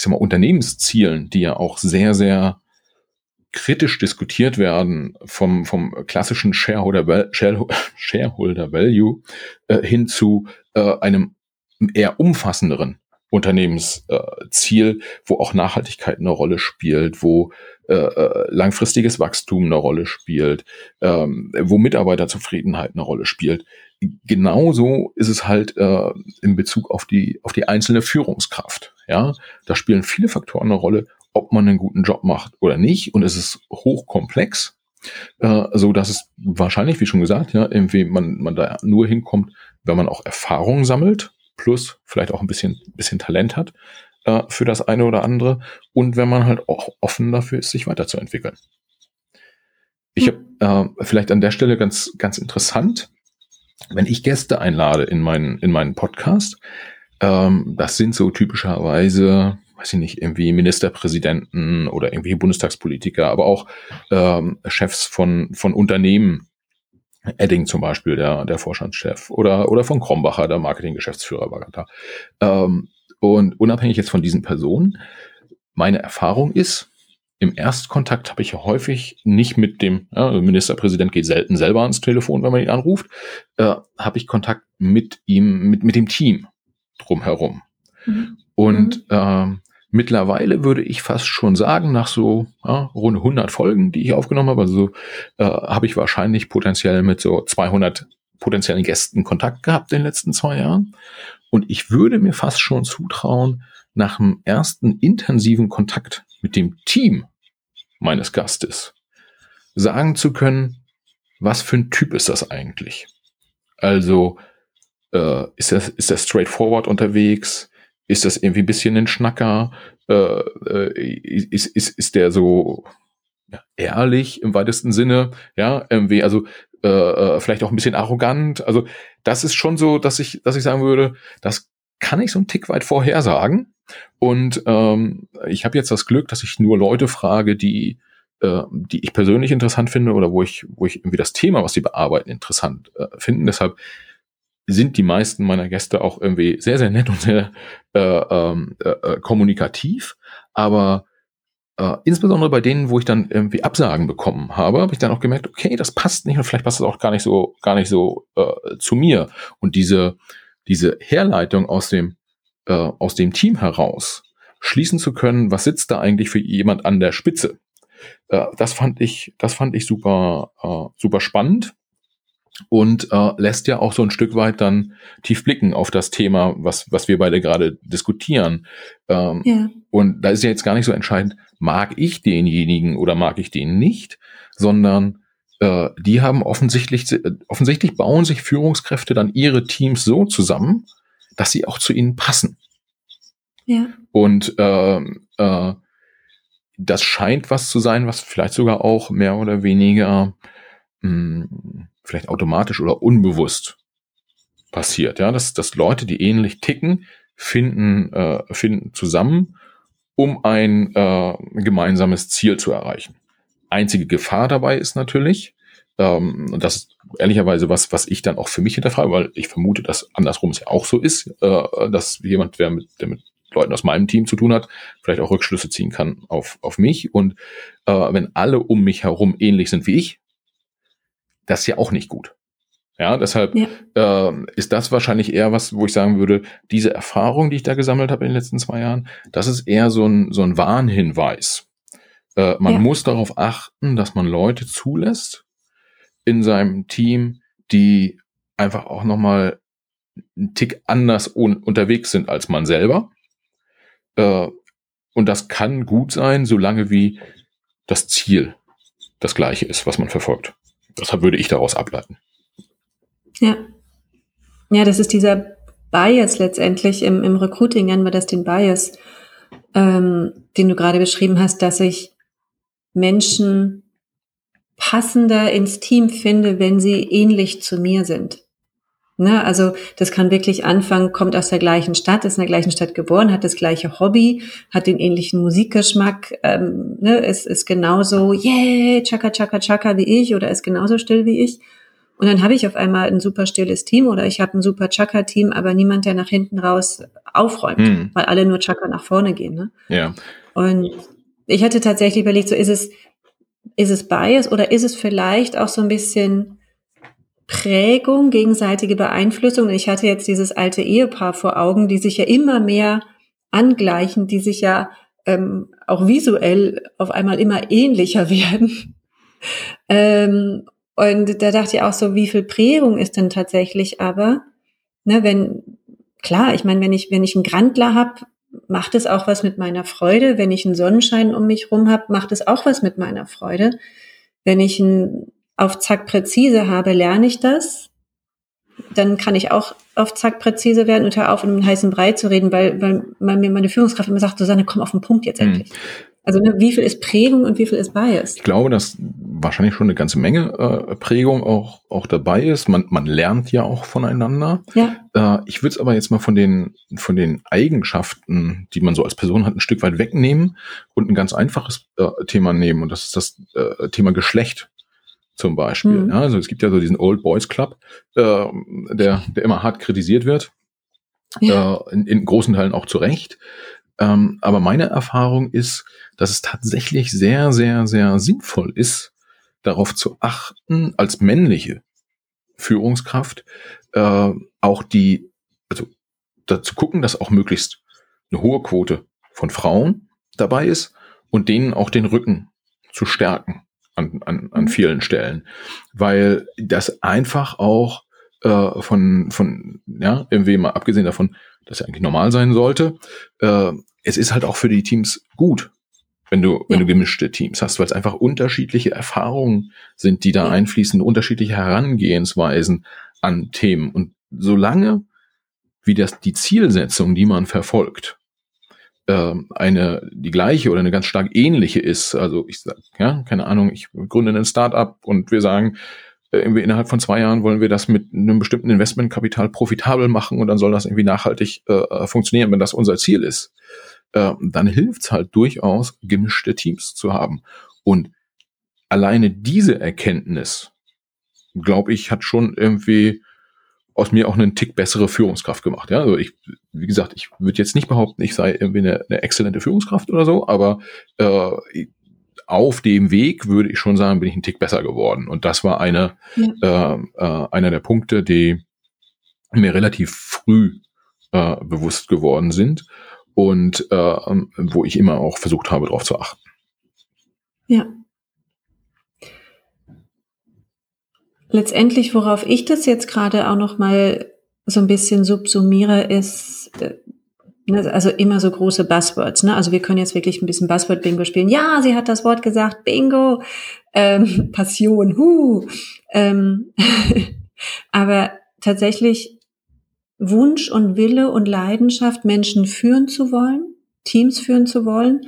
ich sag mal, Unternehmenszielen, die ja auch sehr, sehr kritisch diskutiert werden vom, vom klassischen Shareholder, Shareholder Value äh, hin zu äh, einem eher umfassenderen Unternehmensziel, äh, wo auch Nachhaltigkeit eine Rolle spielt, wo äh, äh, langfristiges Wachstum eine Rolle spielt, ähm, wo Mitarbeiterzufriedenheit eine Rolle spielt. Genauso ist es halt äh, in Bezug auf die auf die einzelne Führungskraft. Ja, da spielen viele Faktoren eine Rolle, ob man einen guten Job macht oder nicht, und es ist hochkomplex, äh, so dass es wahrscheinlich, wie schon gesagt, ja, irgendwie man man da nur hinkommt, wenn man auch Erfahrung sammelt plus vielleicht auch ein bisschen, bisschen Talent hat äh, für das eine oder andere und wenn man halt auch offen dafür ist, sich weiterzuentwickeln. Ich habe äh, vielleicht an der Stelle ganz, ganz interessant, wenn ich Gäste einlade in meinen, in meinen Podcast, ähm, das sind so typischerweise, weiß ich nicht, irgendwie Ministerpräsidenten oder irgendwie Bundestagspolitiker, aber auch ähm, Chefs von, von Unternehmen, Edding zum Beispiel, der, der Vorstandschef, oder, oder von Krombacher, der Marketinggeschäftsführer war da. Ähm, und unabhängig jetzt von diesen Personen, meine Erfahrung ist, im Erstkontakt habe ich ja häufig nicht mit dem, ja, also Ministerpräsident geht selten selber ans Telefon, wenn man ihn anruft, äh, habe ich Kontakt mit ihm, mit, mit dem Team drumherum. Mhm. Und mhm. ähm, Mittlerweile würde ich fast schon sagen, nach so ja, rund 100 Folgen, die ich aufgenommen habe, also äh, habe ich wahrscheinlich potenziell mit so 200 potenziellen Gästen Kontakt gehabt in den letzten zwei Jahren. Und ich würde mir fast schon zutrauen, nach dem ersten intensiven Kontakt mit dem Team meines Gastes sagen zu können, was für ein Typ ist das eigentlich? Also äh, ist er ist er straightforward unterwegs? Ist das irgendwie ein bisschen ein Schnacker? Äh, äh, ist, ist, ist der so ehrlich im weitesten Sinne? Ja, irgendwie, also äh, äh, vielleicht auch ein bisschen arrogant. Also das ist schon so, dass ich, dass ich sagen würde, das kann ich so einen Tick weit vorhersagen. Und ähm, ich habe jetzt das Glück, dass ich nur Leute frage, die äh, die ich persönlich interessant finde oder wo ich, wo ich irgendwie das Thema, was sie bearbeiten, interessant äh, finden. Deshalb sind die meisten meiner Gäste auch irgendwie sehr, sehr nett und sehr äh, ähm, äh, äh, kommunikativ. Aber äh, insbesondere bei denen, wo ich dann irgendwie Absagen bekommen habe, habe ich dann auch gemerkt, okay, das passt nicht und vielleicht passt es auch gar nicht so, gar nicht so äh, zu mir. Und diese, diese Herleitung aus dem, äh, aus dem Team heraus schließen zu können, was sitzt da eigentlich für jemand an der Spitze? Äh, das fand ich, das fand ich super, äh, super spannend und äh, lässt ja auch so ein Stück weit dann tief blicken auf das Thema, was, was wir beide gerade diskutieren. Ähm, ja. Und da ist ja jetzt gar nicht so entscheidend, mag ich denjenigen oder mag ich den nicht, sondern äh, die haben offensichtlich, äh, offensichtlich bauen sich Führungskräfte dann ihre Teams so zusammen, dass sie auch zu ihnen passen. Ja. Und äh, äh, das scheint was zu sein, was vielleicht sogar auch mehr oder weniger mh, hm, vielleicht automatisch oder unbewusst passiert. Ja, dass, dass Leute, die ähnlich ticken, finden, äh, finden zusammen, um ein äh, gemeinsames Ziel zu erreichen. Einzige Gefahr dabei ist natürlich, ähm, und das ist ehrlicherweise was, was ich dann auch für mich hinterfrage, weil ich vermute, dass andersrum es ja auch so ist, äh, dass jemand, der mit, der mit Leuten aus meinem Team zu tun hat, vielleicht auch Rückschlüsse ziehen kann auf, auf mich. Und äh, wenn alle um mich herum ähnlich sind wie ich, das ist ja auch nicht gut. Ja, deshalb ja. Äh, ist das wahrscheinlich eher was, wo ich sagen würde, diese Erfahrung, die ich da gesammelt habe in den letzten zwei Jahren, das ist eher so ein, so ein Warnhinweis. Äh, man ja. muss darauf achten, dass man Leute zulässt in seinem Team, die einfach auch nochmal einen Tick anders un unterwegs sind als man selber. Äh, und das kann gut sein, solange wie das Ziel das gleiche ist, was man verfolgt. Deshalb würde ich daraus ableiten. Ja. Ja, das ist dieser Bias letztendlich. Im, im Recruiting nennen wir das den Bias, ähm, den du gerade beschrieben hast, dass ich Menschen passender ins Team finde, wenn sie ähnlich zu mir sind. Ne, also das kann wirklich anfangen, kommt aus der gleichen Stadt, ist in der gleichen Stadt geboren, hat das gleiche Hobby, hat den ähnlichen Musikgeschmack, ähm, ne, ist, ist genauso, yeah, chaka chaka chaka wie ich oder ist genauso still wie ich. Und dann habe ich auf einmal ein super stilles Team oder ich habe ein super Chaka-Team, aber niemand, der nach hinten raus aufräumt, hm. weil alle nur Chaka nach vorne gehen. Ne? Ja. Und ich hatte tatsächlich überlegt, so ist es, ist es Bias oder ist es vielleicht auch so ein bisschen Prägung, gegenseitige Beeinflussung. Ich hatte jetzt dieses alte Ehepaar vor Augen, die sich ja immer mehr angleichen, die sich ja ähm, auch visuell auf einmal immer ähnlicher werden. ähm, und da dachte ich auch so, wie viel Prägung ist denn tatsächlich aber, ne, wenn, klar, ich meine, wenn ich, wenn ich einen Grandler habe, macht es auch was mit meiner Freude. Wenn ich einen Sonnenschein um mich rum habe, macht es auch was mit meiner Freude. Wenn ich einen auf Zack präzise habe, lerne ich das. Dann kann ich auch auf Zack präzise werden und hör auf, um einen heißen Brei zu reden, weil, weil mir meine Führungskraft immer sagt, Susanne, komm auf den Punkt jetzt hm. endlich. Mhm. Also ne, wie viel ist Prägung und wie viel ist Bias? Ich glaube, dass wahrscheinlich schon eine ganze Menge äh, Prägung auch, auch dabei ist. Man, man lernt ja auch voneinander. Ja. Äh, ich würde es aber jetzt mal von den, von den Eigenschaften, die man so als Person hat, ein Stück weit wegnehmen und ein ganz einfaches äh, Thema nehmen. Und das ist das äh, Thema Geschlecht zum Beispiel. Mhm. Ja, also es gibt ja so diesen Old Boys Club, äh, der, der immer hart kritisiert wird. Ja. Äh, in, in großen Teilen auch zu Recht. Ähm, aber meine Erfahrung ist, dass es tatsächlich sehr, sehr, sehr sinnvoll ist, darauf zu achten, als männliche Führungskraft äh, auch die, also dazu gucken, dass auch möglichst eine hohe Quote von Frauen dabei ist und denen auch den Rücken zu stärken an, an, an mhm. vielen Stellen, weil das einfach auch äh, von, von, ja, irgendwie mal abgesehen davon, dass er eigentlich normal sein sollte, äh, es ist halt auch für die Teams gut, wenn du, wenn ja. du gemischte Teams hast, weil es einfach unterschiedliche Erfahrungen sind, die da ja. einfließen, unterschiedliche Herangehensweisen an Themen. Und solange wie das die Zielsetzung, die man verfolgt, äh, eine die gleiche oder eine ganz stark ähnliche ist, also ich sag, ja, keine Ahnung, ich gründe ein Startup und wir sagen, irgendwie innerhalb von zwei Jahren wollen wir das mit einem bestimmten Investmentkapital profitabel machen und dann soll das irgendwie nachhaltig äh, funktionieren, wenn das unser Ziel ist äh, dann hilft's halt durchaus, gemischte Teams zu haben. Und alleine diese Erkenntnis, glaube ich, hat schon irgendwie aus mir auch einen Tick bessere Führungskraft gemacht. Ja, also ich, wie gesagt, ich würde jetzt nicht behaupten, ich sei irgendwie eine, eine exzellente Führungskraft oder so, aber äh, auf dem Weg würde ich schon sagen, bin ich einen Tick besser geworden. Und das war eine, ja. äh, äh, einer der Punkte, die mir relativ früh äh, bewusst geworden sind und äh, wo ich immer auch versucht habe, darauf zu achten. Ja. Letztendlich, worauf ich das jetzt gerade auch noch mal so ein bisschen subsumiere, ist, äh, also immer so große Buzzwords. Ne? Also wir können jetzt wirklich ein bisschen Buzzword-Bingo spielen. Ja, sie hat das Wort gesagt, Bingo, ähm, Passion, hu. Ähm, aber tatsächlich Wunsch und Wille und Leidenschaft, Menschen führen zu wollen, Teams führen zu wollen,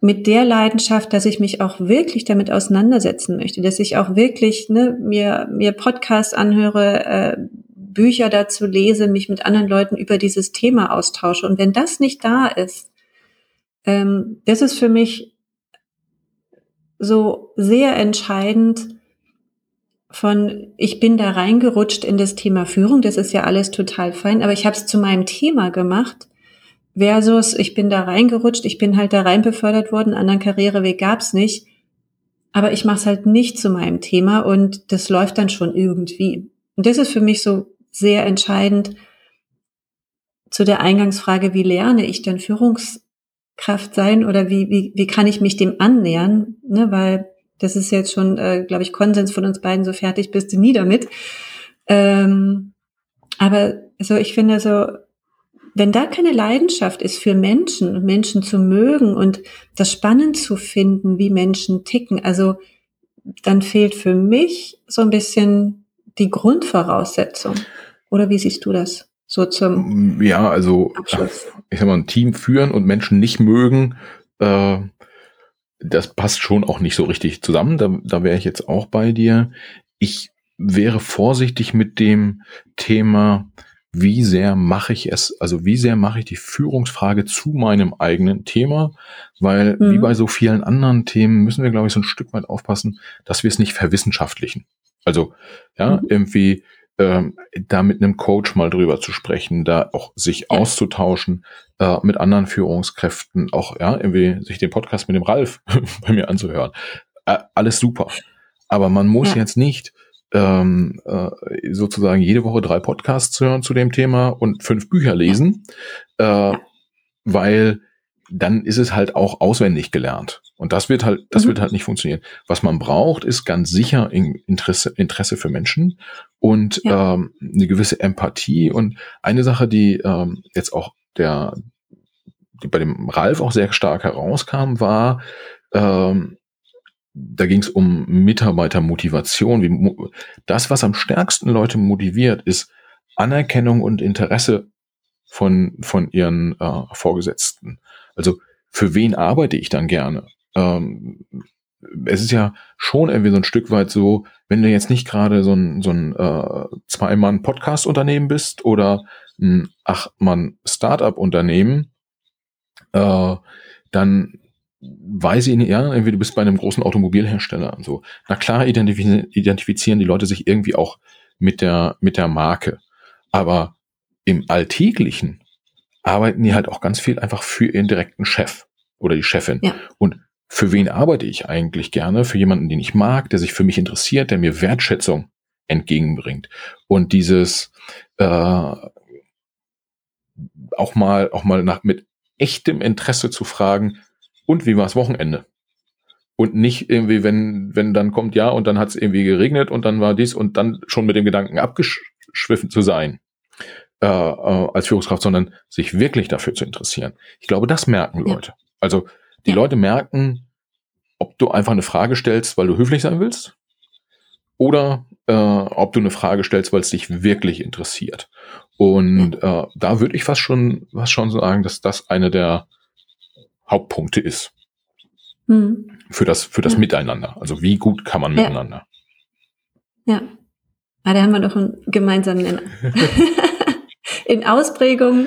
mit der Leidenschaft, dass ich mich auch wirklich damit auseinandersetzen möchte, dass ich auch wirklich ne, mir, mir Podcasts anhöre, äh, Bücher dazu lese, mich mit anderen Leuten über dieses Thema austausche. Und wenn das nicht da ist, ähm, das ist für mich so sehr entscheidend von, ich bin da reingerutscht in das Thema Führung, das ist ja alles total fein, aber ich habe es zu meinem Thema gemacht, versus ich bin da reingerutscht, ich bin halt da rein befördert worden, anderen Karriereweg gab's nicht, aber ich mache es halt nicht zu meinem Thema und das läuft dann schon irgendwie. Und das ist für mich so sehr entscheidend zu der Eingangsfrage, wie lerne ich denn Führungskraft sein oder wie, wie, wie kann ich mich dem annähern? Ne, weil das ist jetzt schon, äh, glaube ich, Konsens von uns beiden, so fertig bist du nie damit. Ähm, aber so, ich finde so, wenn da keine Leidenschaft ist für Menschen und Menschen zu mögen und das spannend zu finden, wie Menschen ticken, also dann fehlt für mich so ein bisschen die Grundvoraussetzung. Oder wie siehst du das? So zum Ja, also Abschluss. ich sag mal, ein Team führen und Menschen nicht mögen, äh, das passt schon auch nicht so richtig zusammen. Da, da wäre ich jetzt auch bei dir. Ich wäre vorsichtig mit dem Thema, wie sehr mache ich es, also wie sehr mache ich die Führungsfrage zu meinem eigenen Thema, weil mhm. wie bei so vielen anderen Themen müssen wir, glaube ich, so ein Stück weit aufpassen, dass wir es nicht verwissenschaftlichen. Also ja, mhm. irgendwie ähm, da mit einem Coach mal drüber zu sprechen, da auch sich ja. auszutauschen äh, mit anderen Führungskräften, auch ja, irgendwie sich den Podcast mit dem Ralf bei mir anzuhören. Äh, alles super. Aber man muss ja. jetzt nicht ähm, äh, sozusagen jede Woche drei Podcasts hören zu dem Thema und fünf Bücher lesen, äh, weil dann ist es halt auch auswendig gelernt. Und das wird halt, das mhm. wird halt nicht funktionieren. Was man braucht, ist ganz sicher Interesse, Interesse für Menschen und ja. ähm, eine gewisse Empathie. Und eine Sache, die ähm, jetzt auch der, die bei dem Ralf auch sehr stark herauskam, war, ähm, da ging es um Mitarbeitermotivation. Wie, das, was am stärksten Leute motiviert, ist Anerkennung und Interesse von, von ihren äh, Vorgesetzten. Also für wen arbeite ich dann gerne? Ähm, es ist ja schon irgendwie so ein Stück weit so, wenn du jetzt nicht gerade so ein, so ein äh, Zwei-Mann-Podcast-Unternehmen bist oder ein Acht-Mann-Startup-Unternehmen, äh, dann weiß ich nicht, ja, irgendwie du bist bei einem großen Automobilhersteller und so. Na klar identifizieren, identifizieren die Leute sich irgendwie auch mit der, mit der Marke. Aber im Alltäglichen arbeiten die halt auch ganz viel einfach für ihren direkten Chef oder die Chefin. Ja. Und für wen arbeite ich eigentlich gerne? Für jemanden, den ich mag, der sich für mich interessiert, der mir Wertschätzung entgegenbringt. Und dieses äh, auch mal, auch mal nach mit echtem Interesse zu fragen, und wie war's Wochenende? Und nicht irgendwie, wenn, wenn dann kommt ja und dann hat es irgendwie geregnet und dann war dies und dann schon mit dem Gedanken abgeschwiffen zu sein äh, äh, als Führungskraft, sondern sich wirklich dafür zu interessieren. Ich glaube, das merken Leute. Ja. Also die ja. Leute merken, ob du einfach eine Frage stellst, weil du höflich sein willst, oder äh, ob du eine Frage stellst, weil es dich wirklich interessiert. Und äh, da würde ich fast schon, was schon sagen, dass das eine der Hauptpunkte ist. Hm. Für das, für das ja. Miteinander. Also wie gut kann man miteinander? Ja. Ah, da haben wir doch einen gemeinsamen Nenner. in Ausprägung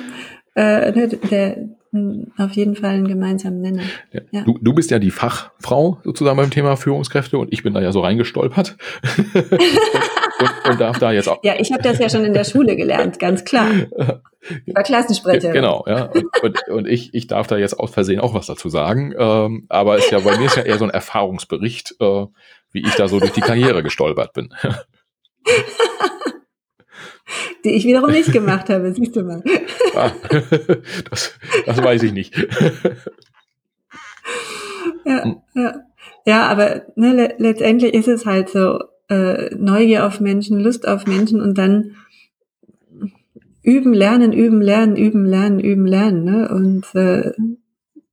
äh, ne, der, hm, auf jeden Fall einen gemeinsamen Nenner. Ja. Ja. Du, du bist ja die Fachfrau sozusagen beim Thema Führungskräfte und ich bin da ja so reingestolpert und, und, und, darf da jetzt auch. Ja, ich habe das ja schon in der Schule gelernt, ganz klar. Ich war Klassensprecherin. Genau, ja. Und, und, und, ich, ich darf da jetzt aus Versehen auch was dazu sagen. Ähm, aber ist ja bei mir ist ja eher so ein Erfahrungsbericht, äh, wie ich da so durch die Karriere gestolpert bin. die ich wiederum nicht gemacht habe, siehst du mal. Ah, das, das weiß ich nicht. ja, ja. ja, aber ne, le letztendlich ist es halt so, äh, Neugier auf Menschen, Lust auf Menschen und dann üben, lernen, üben, lernen, üben, lernen, üben, lernen. Ne? Und äh,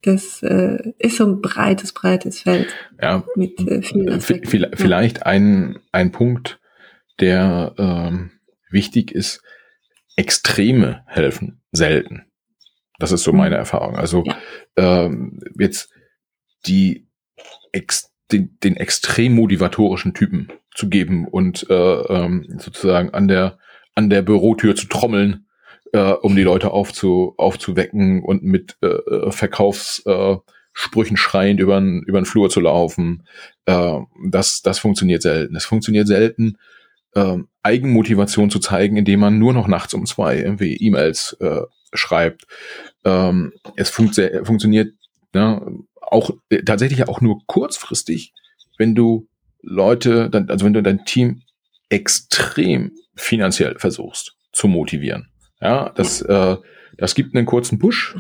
das äh, ist so ein breites, breites Feld. Ja, mit äh, vielen Aspekten. Vielleicht ja. ein, ein Punkt, der ähm, wichtig ist, Extreme helfen selten. Das ist so meine mhm. Erfahrung. Also ja. ähm, jetzt die ex, den, den extrem motivatorischen Typen zu geben und äh, ähm, sozusagen an der an der Bürotür zu trommeln, äh, um die Leute aufzu, aufzuwecken und mit äh, äh Verkaufssprüchen äh, schreiend über den über den Flur zu laufen. Äh, das das funktioniert selten. Es funktioniert selten, äh, Eigenmotivation zu zeigen, indem man nur noch nachts um zwei irgendwie E-Mails äh, schreibt. Ähm, es funkt funktioniert ja, auch äh, tatsächlich auch nur kurzfristig, wenn du Leute, dann, also wenn du dein Team extrem finanziell versuchst zu motivieren. Ja, das, äh, das gibt einen kurzen Push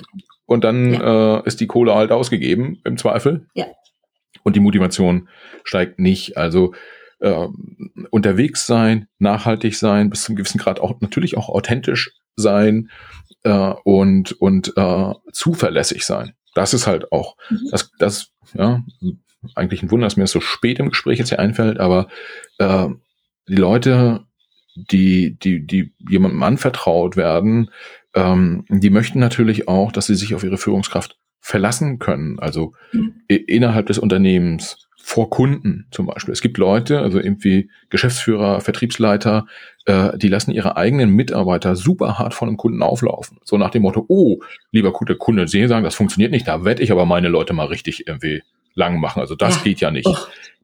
und dann ja. äh, ist die Kohle halt ausgegeben im Zweifel. Ja. Und die Motivation steigt nicht. Also äh, unterwegs sein, nachhaltig sein, bis zum gewissen Grad auch natürlich auch authentisch sein äh, und und äh, zuverlässig sein. Das ist halt auch mhm. das das ja eigentlich ein Wunder, dass mir das so spät im Gespräch jetzt hier einfällt, aber äh, die Leute, die die die jemandem anvertraut werden, ähm, die möchten natürlich auch, dass sie sich auf ihre Führungskraft verlassen können, also mhm. innerhalb des Unternehmens vor Kunden zum Beispiel. Es gibt Leute, also irgendwie Geschäftsführer, Vertriebsleiter, äh, die lassen ihre eigenen Mitarbeiter super hart von einem Kunden auflaufen. So nach dem Motto, oh, lieber gute Kunde, Sie sagen, das funktioniert nicht, da werde ich aber meine Leute mal richtig irgendwie lang machen. Also das ja. geht ja nicht. Oh.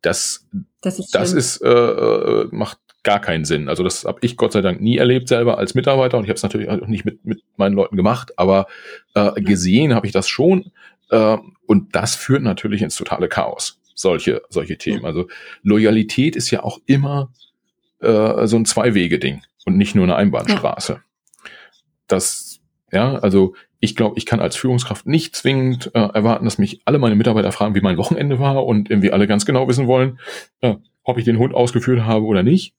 Das, das ist, das ist äh, äh, macht gar keinen Sinn. Also das habe ich Gott sei Dank nie erlebt selber als Mitarbeiter und ich habe es natürlich auch nicht mit, mit meinen Leuten gemacht, aber äh, gesehen habe ich das schon äh, und das führt natürlich ins totale Chaos solche, solche Themen. Also Loyalität ist ja auch immer äh, so ein Zwei-Wege-Ding und nicht nur eine Einbahnstraße. Ja. Das, ja, also ich glaube, ich kann als Führungskraft nicht zwingend äh, erwarten, dass mich alle meine Mitarbeiter fragen, wie mein Wochenende war und irgendwie alle ganz genau wissen wollen, äh, ob ich den Hund ausgeführt habe oder nicht.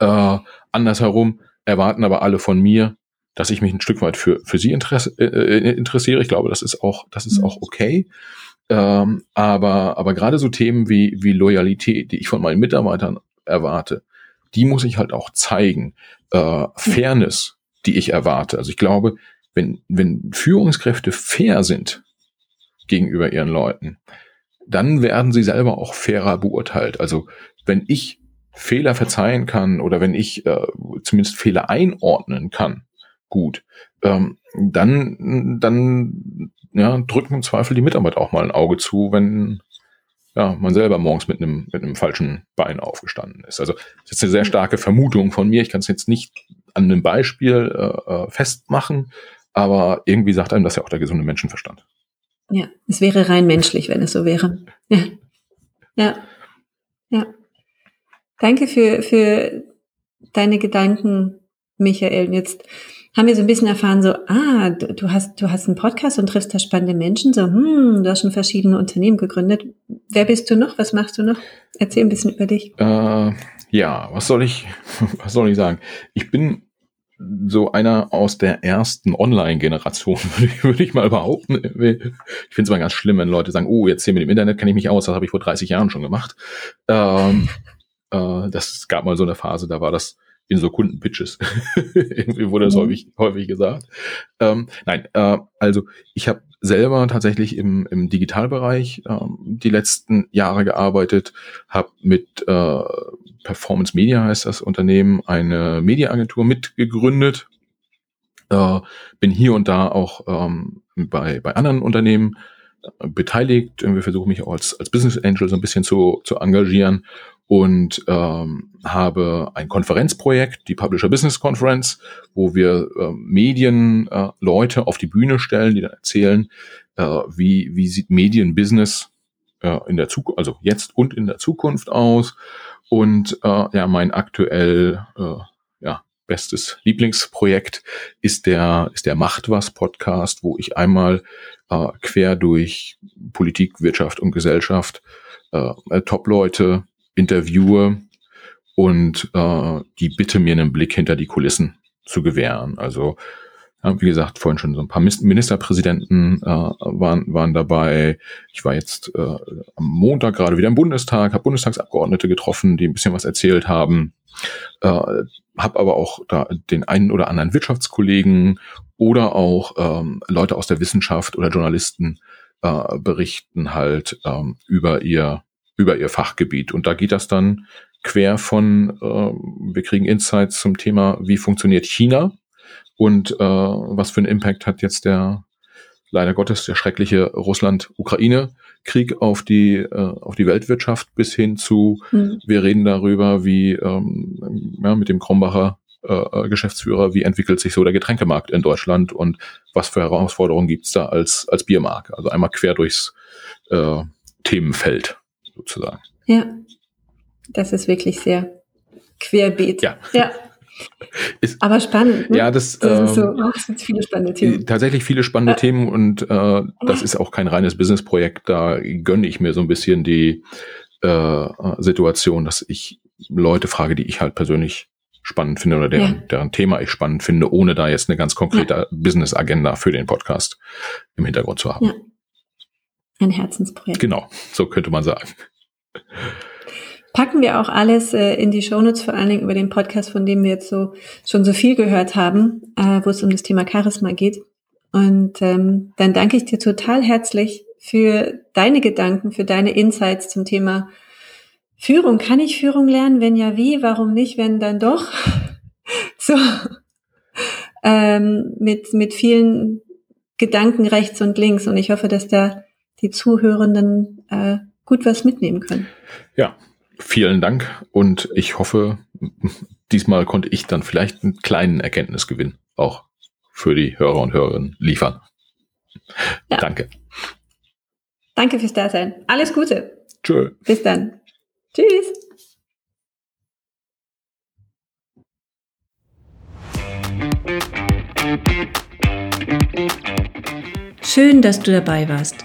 Äh, andersherum erwarten aber alle von mir, dass ich mich ein Stück weit für, für sie interess äh, äh interessiere. Ich glaube, das ist auch, das ist mhm. auch okay. Ähm, aber, aber gerade so Themen wie, wie Loyalität, die ich von meinen Mitarbeitern erwarte, die muss ich halt auch zeigen. Äh, Fairness, die ich erwarte. Also ich glaube, wenn, wenn Führungskräfte fair sind gegenüber ihren Leuten, dann werden sie selber auch fairer beurteilt. Also wenn ich Fehler verzeihen kann oder wenn ich äh, zumindest Fehler einordnen kann, gut, ähm, dann, dann ja, drücken im Zweifel die Mitarbeiter auch mal ein Auge zu, wenn ja, man selber morgens mit einem, mit einem falschen Bein aufgestanden ist. Also das ist eine sehr starke Vermutung von mir. Ich kann es jetzt nicht an einem Beispiel äh, äh, festmachen, aber irgendwie sagt einem das ja auch der gesunde Menschenverstand. Ja, es wäre rein menschlich, wenn es so wäre. Ja. Ja. Ja. Danke für, für deine Gedanken, Michael. Jetzt haben wir so ein bisschen erfahren, so, ah, du, hast, du hast einen Podcast und triffst da spannende Menschen, so, hm, du hast schon verschiedene Unternehmen gegründet. Wer bist du noch? Was machst du noch? Erzähl ein bisschen über dich. Äh, ja, was soll ich, was soll ich sagen? Ich bin so einer aus der ersten Online-Generation, würde ich, würde ich mal behaupten. Ich finde es immer ganz schlimm, wenn Leute sagen, oh, jetzt hier mit dem Internet kenne ich mich aus, das habe ich vor 30 Jahren schon gemacht. Ähm, äh, das gab mal so eine Phase, da war das in so Kundenpitches. Irgendwie wurde das mhm. häufig, häufig gesagt. Ähm, nein, äh, also ich habe selber tatsächlich im, im Digitalbereich ähm, die letzten Jahre gearbeitet, habe mit äh, Performance Media heißt das Unternehmen, eine Mediaagentur mitgegründet, äh, bin hier und da auch ähm, bei, bei anderen Unternehmen äh, beteiligt. Wir versuchen mich auch als, als Business Angel so ein bisschen zu, zu engagieren und ähm, habe ein Konferenzprojekt, die Publisher Business Conference, wo wir äh, Medienleute äh, auf die Bühne stellen, die dann erzählen, äh, wie, wie sieht Medienbusiness äh, in der Zukunft, also jetzt und in der Zukunft aus. Und äh, ja, mein aktuell äh, ja, bestes Lieblingsprojekt ist der, ist der Macht was Podcast, wo ich einmal äh, quer durch Politik, Wirtschaft und Gesellschaft äh, Top-Leute interviewe und äh, die bitte mir einen Blick hinter die Kulissen zu gewähren. Also ja, wie gesagt, vorhin schon so ein paar Ministerpräsidenten äh, waren, waren dabei. Ich war jetzt äh, am Montag gerade wieder im Bundestag, habe Bundestagsabgeordnete getroffen, die ein bisschen was erzählt haben. Äh, habe aber auch da den einen oder anderen Wirtschaftskollegen oder auch ähm, Leute aus der Wissenschaft oder Journalisten äh, berichten halt ähm, über ihr über ihr Fachgebiet. Und da geht das dann quer von, äh, wir kriegen Insights zum Thema, wie funktioniert China und äh, was für einen Impact hat jetzt der, leider Gottes, der schreckliche Russland-Ukraine-Krieg auf die, äh, auf die Weltwirtschaft bis hin zu, mhm. wir reden darüber, wie ähm, ja, mit dem Krombacher äh, Geschäftsführer, wie entwickelt sich so der Getränkemarkt in Deutschland und was für Herausforderungen gibt's da als, als Biermarke. Also einmal quer durchs äh, Themenfeld sozusagen. Ja, das ist wirklich sehr querbeet. Ja. ja. Ist, Aber spannend. Ne? Ja, das, das, ähm, so, oh, das sind viele spannende Themen. Tatsächlich viele spannende äh, Themen und äh, das ist auch kein reines Businessprojekt. Da gönne ich mir so ein bisschen die äh, Situation, dass ich Leute frage, die ich halt persönlich spannend finde oder deren, ja. deren Thema ich spannend finde, ohne da jetzt eine ganz konkrete ja. Business-Agenda für den Podcast im Hintergrund zu haben. Ja. Ein Herzensprojekt. Genau, so könnte man sagen. Packen wir auch alles äh, in die Shownotes, vor allen Dingen über den Podcast, von dem wir jetzt so schon so viel gehört haben, äh, wo es um das Thema Charisma geht. Und ähm, dann danke ich dir total herzlich für deine Gedanken, für deine Insights zum Thema Führung. Kann ich Führung lernen? Wenn ja, wie? Warum nicht? Wenn dann doch? so ähm, mit mit vielen Gedanken rechts und links. Und ich hoffe, dass da die Zuhörenden äh, gut was mitnehmen können. Ja, vielen Dank und ich hoffe, diesmal konnte ich dann vielleicht einen kleinen Erkenntnisgewinn auch für die Hörer und Hörerinnen liefern. Ja. Danke. Danke fürs Dasein. Alles Gute. Tschö. Bis dann. Tschüss. Schön, dass du dabei warst.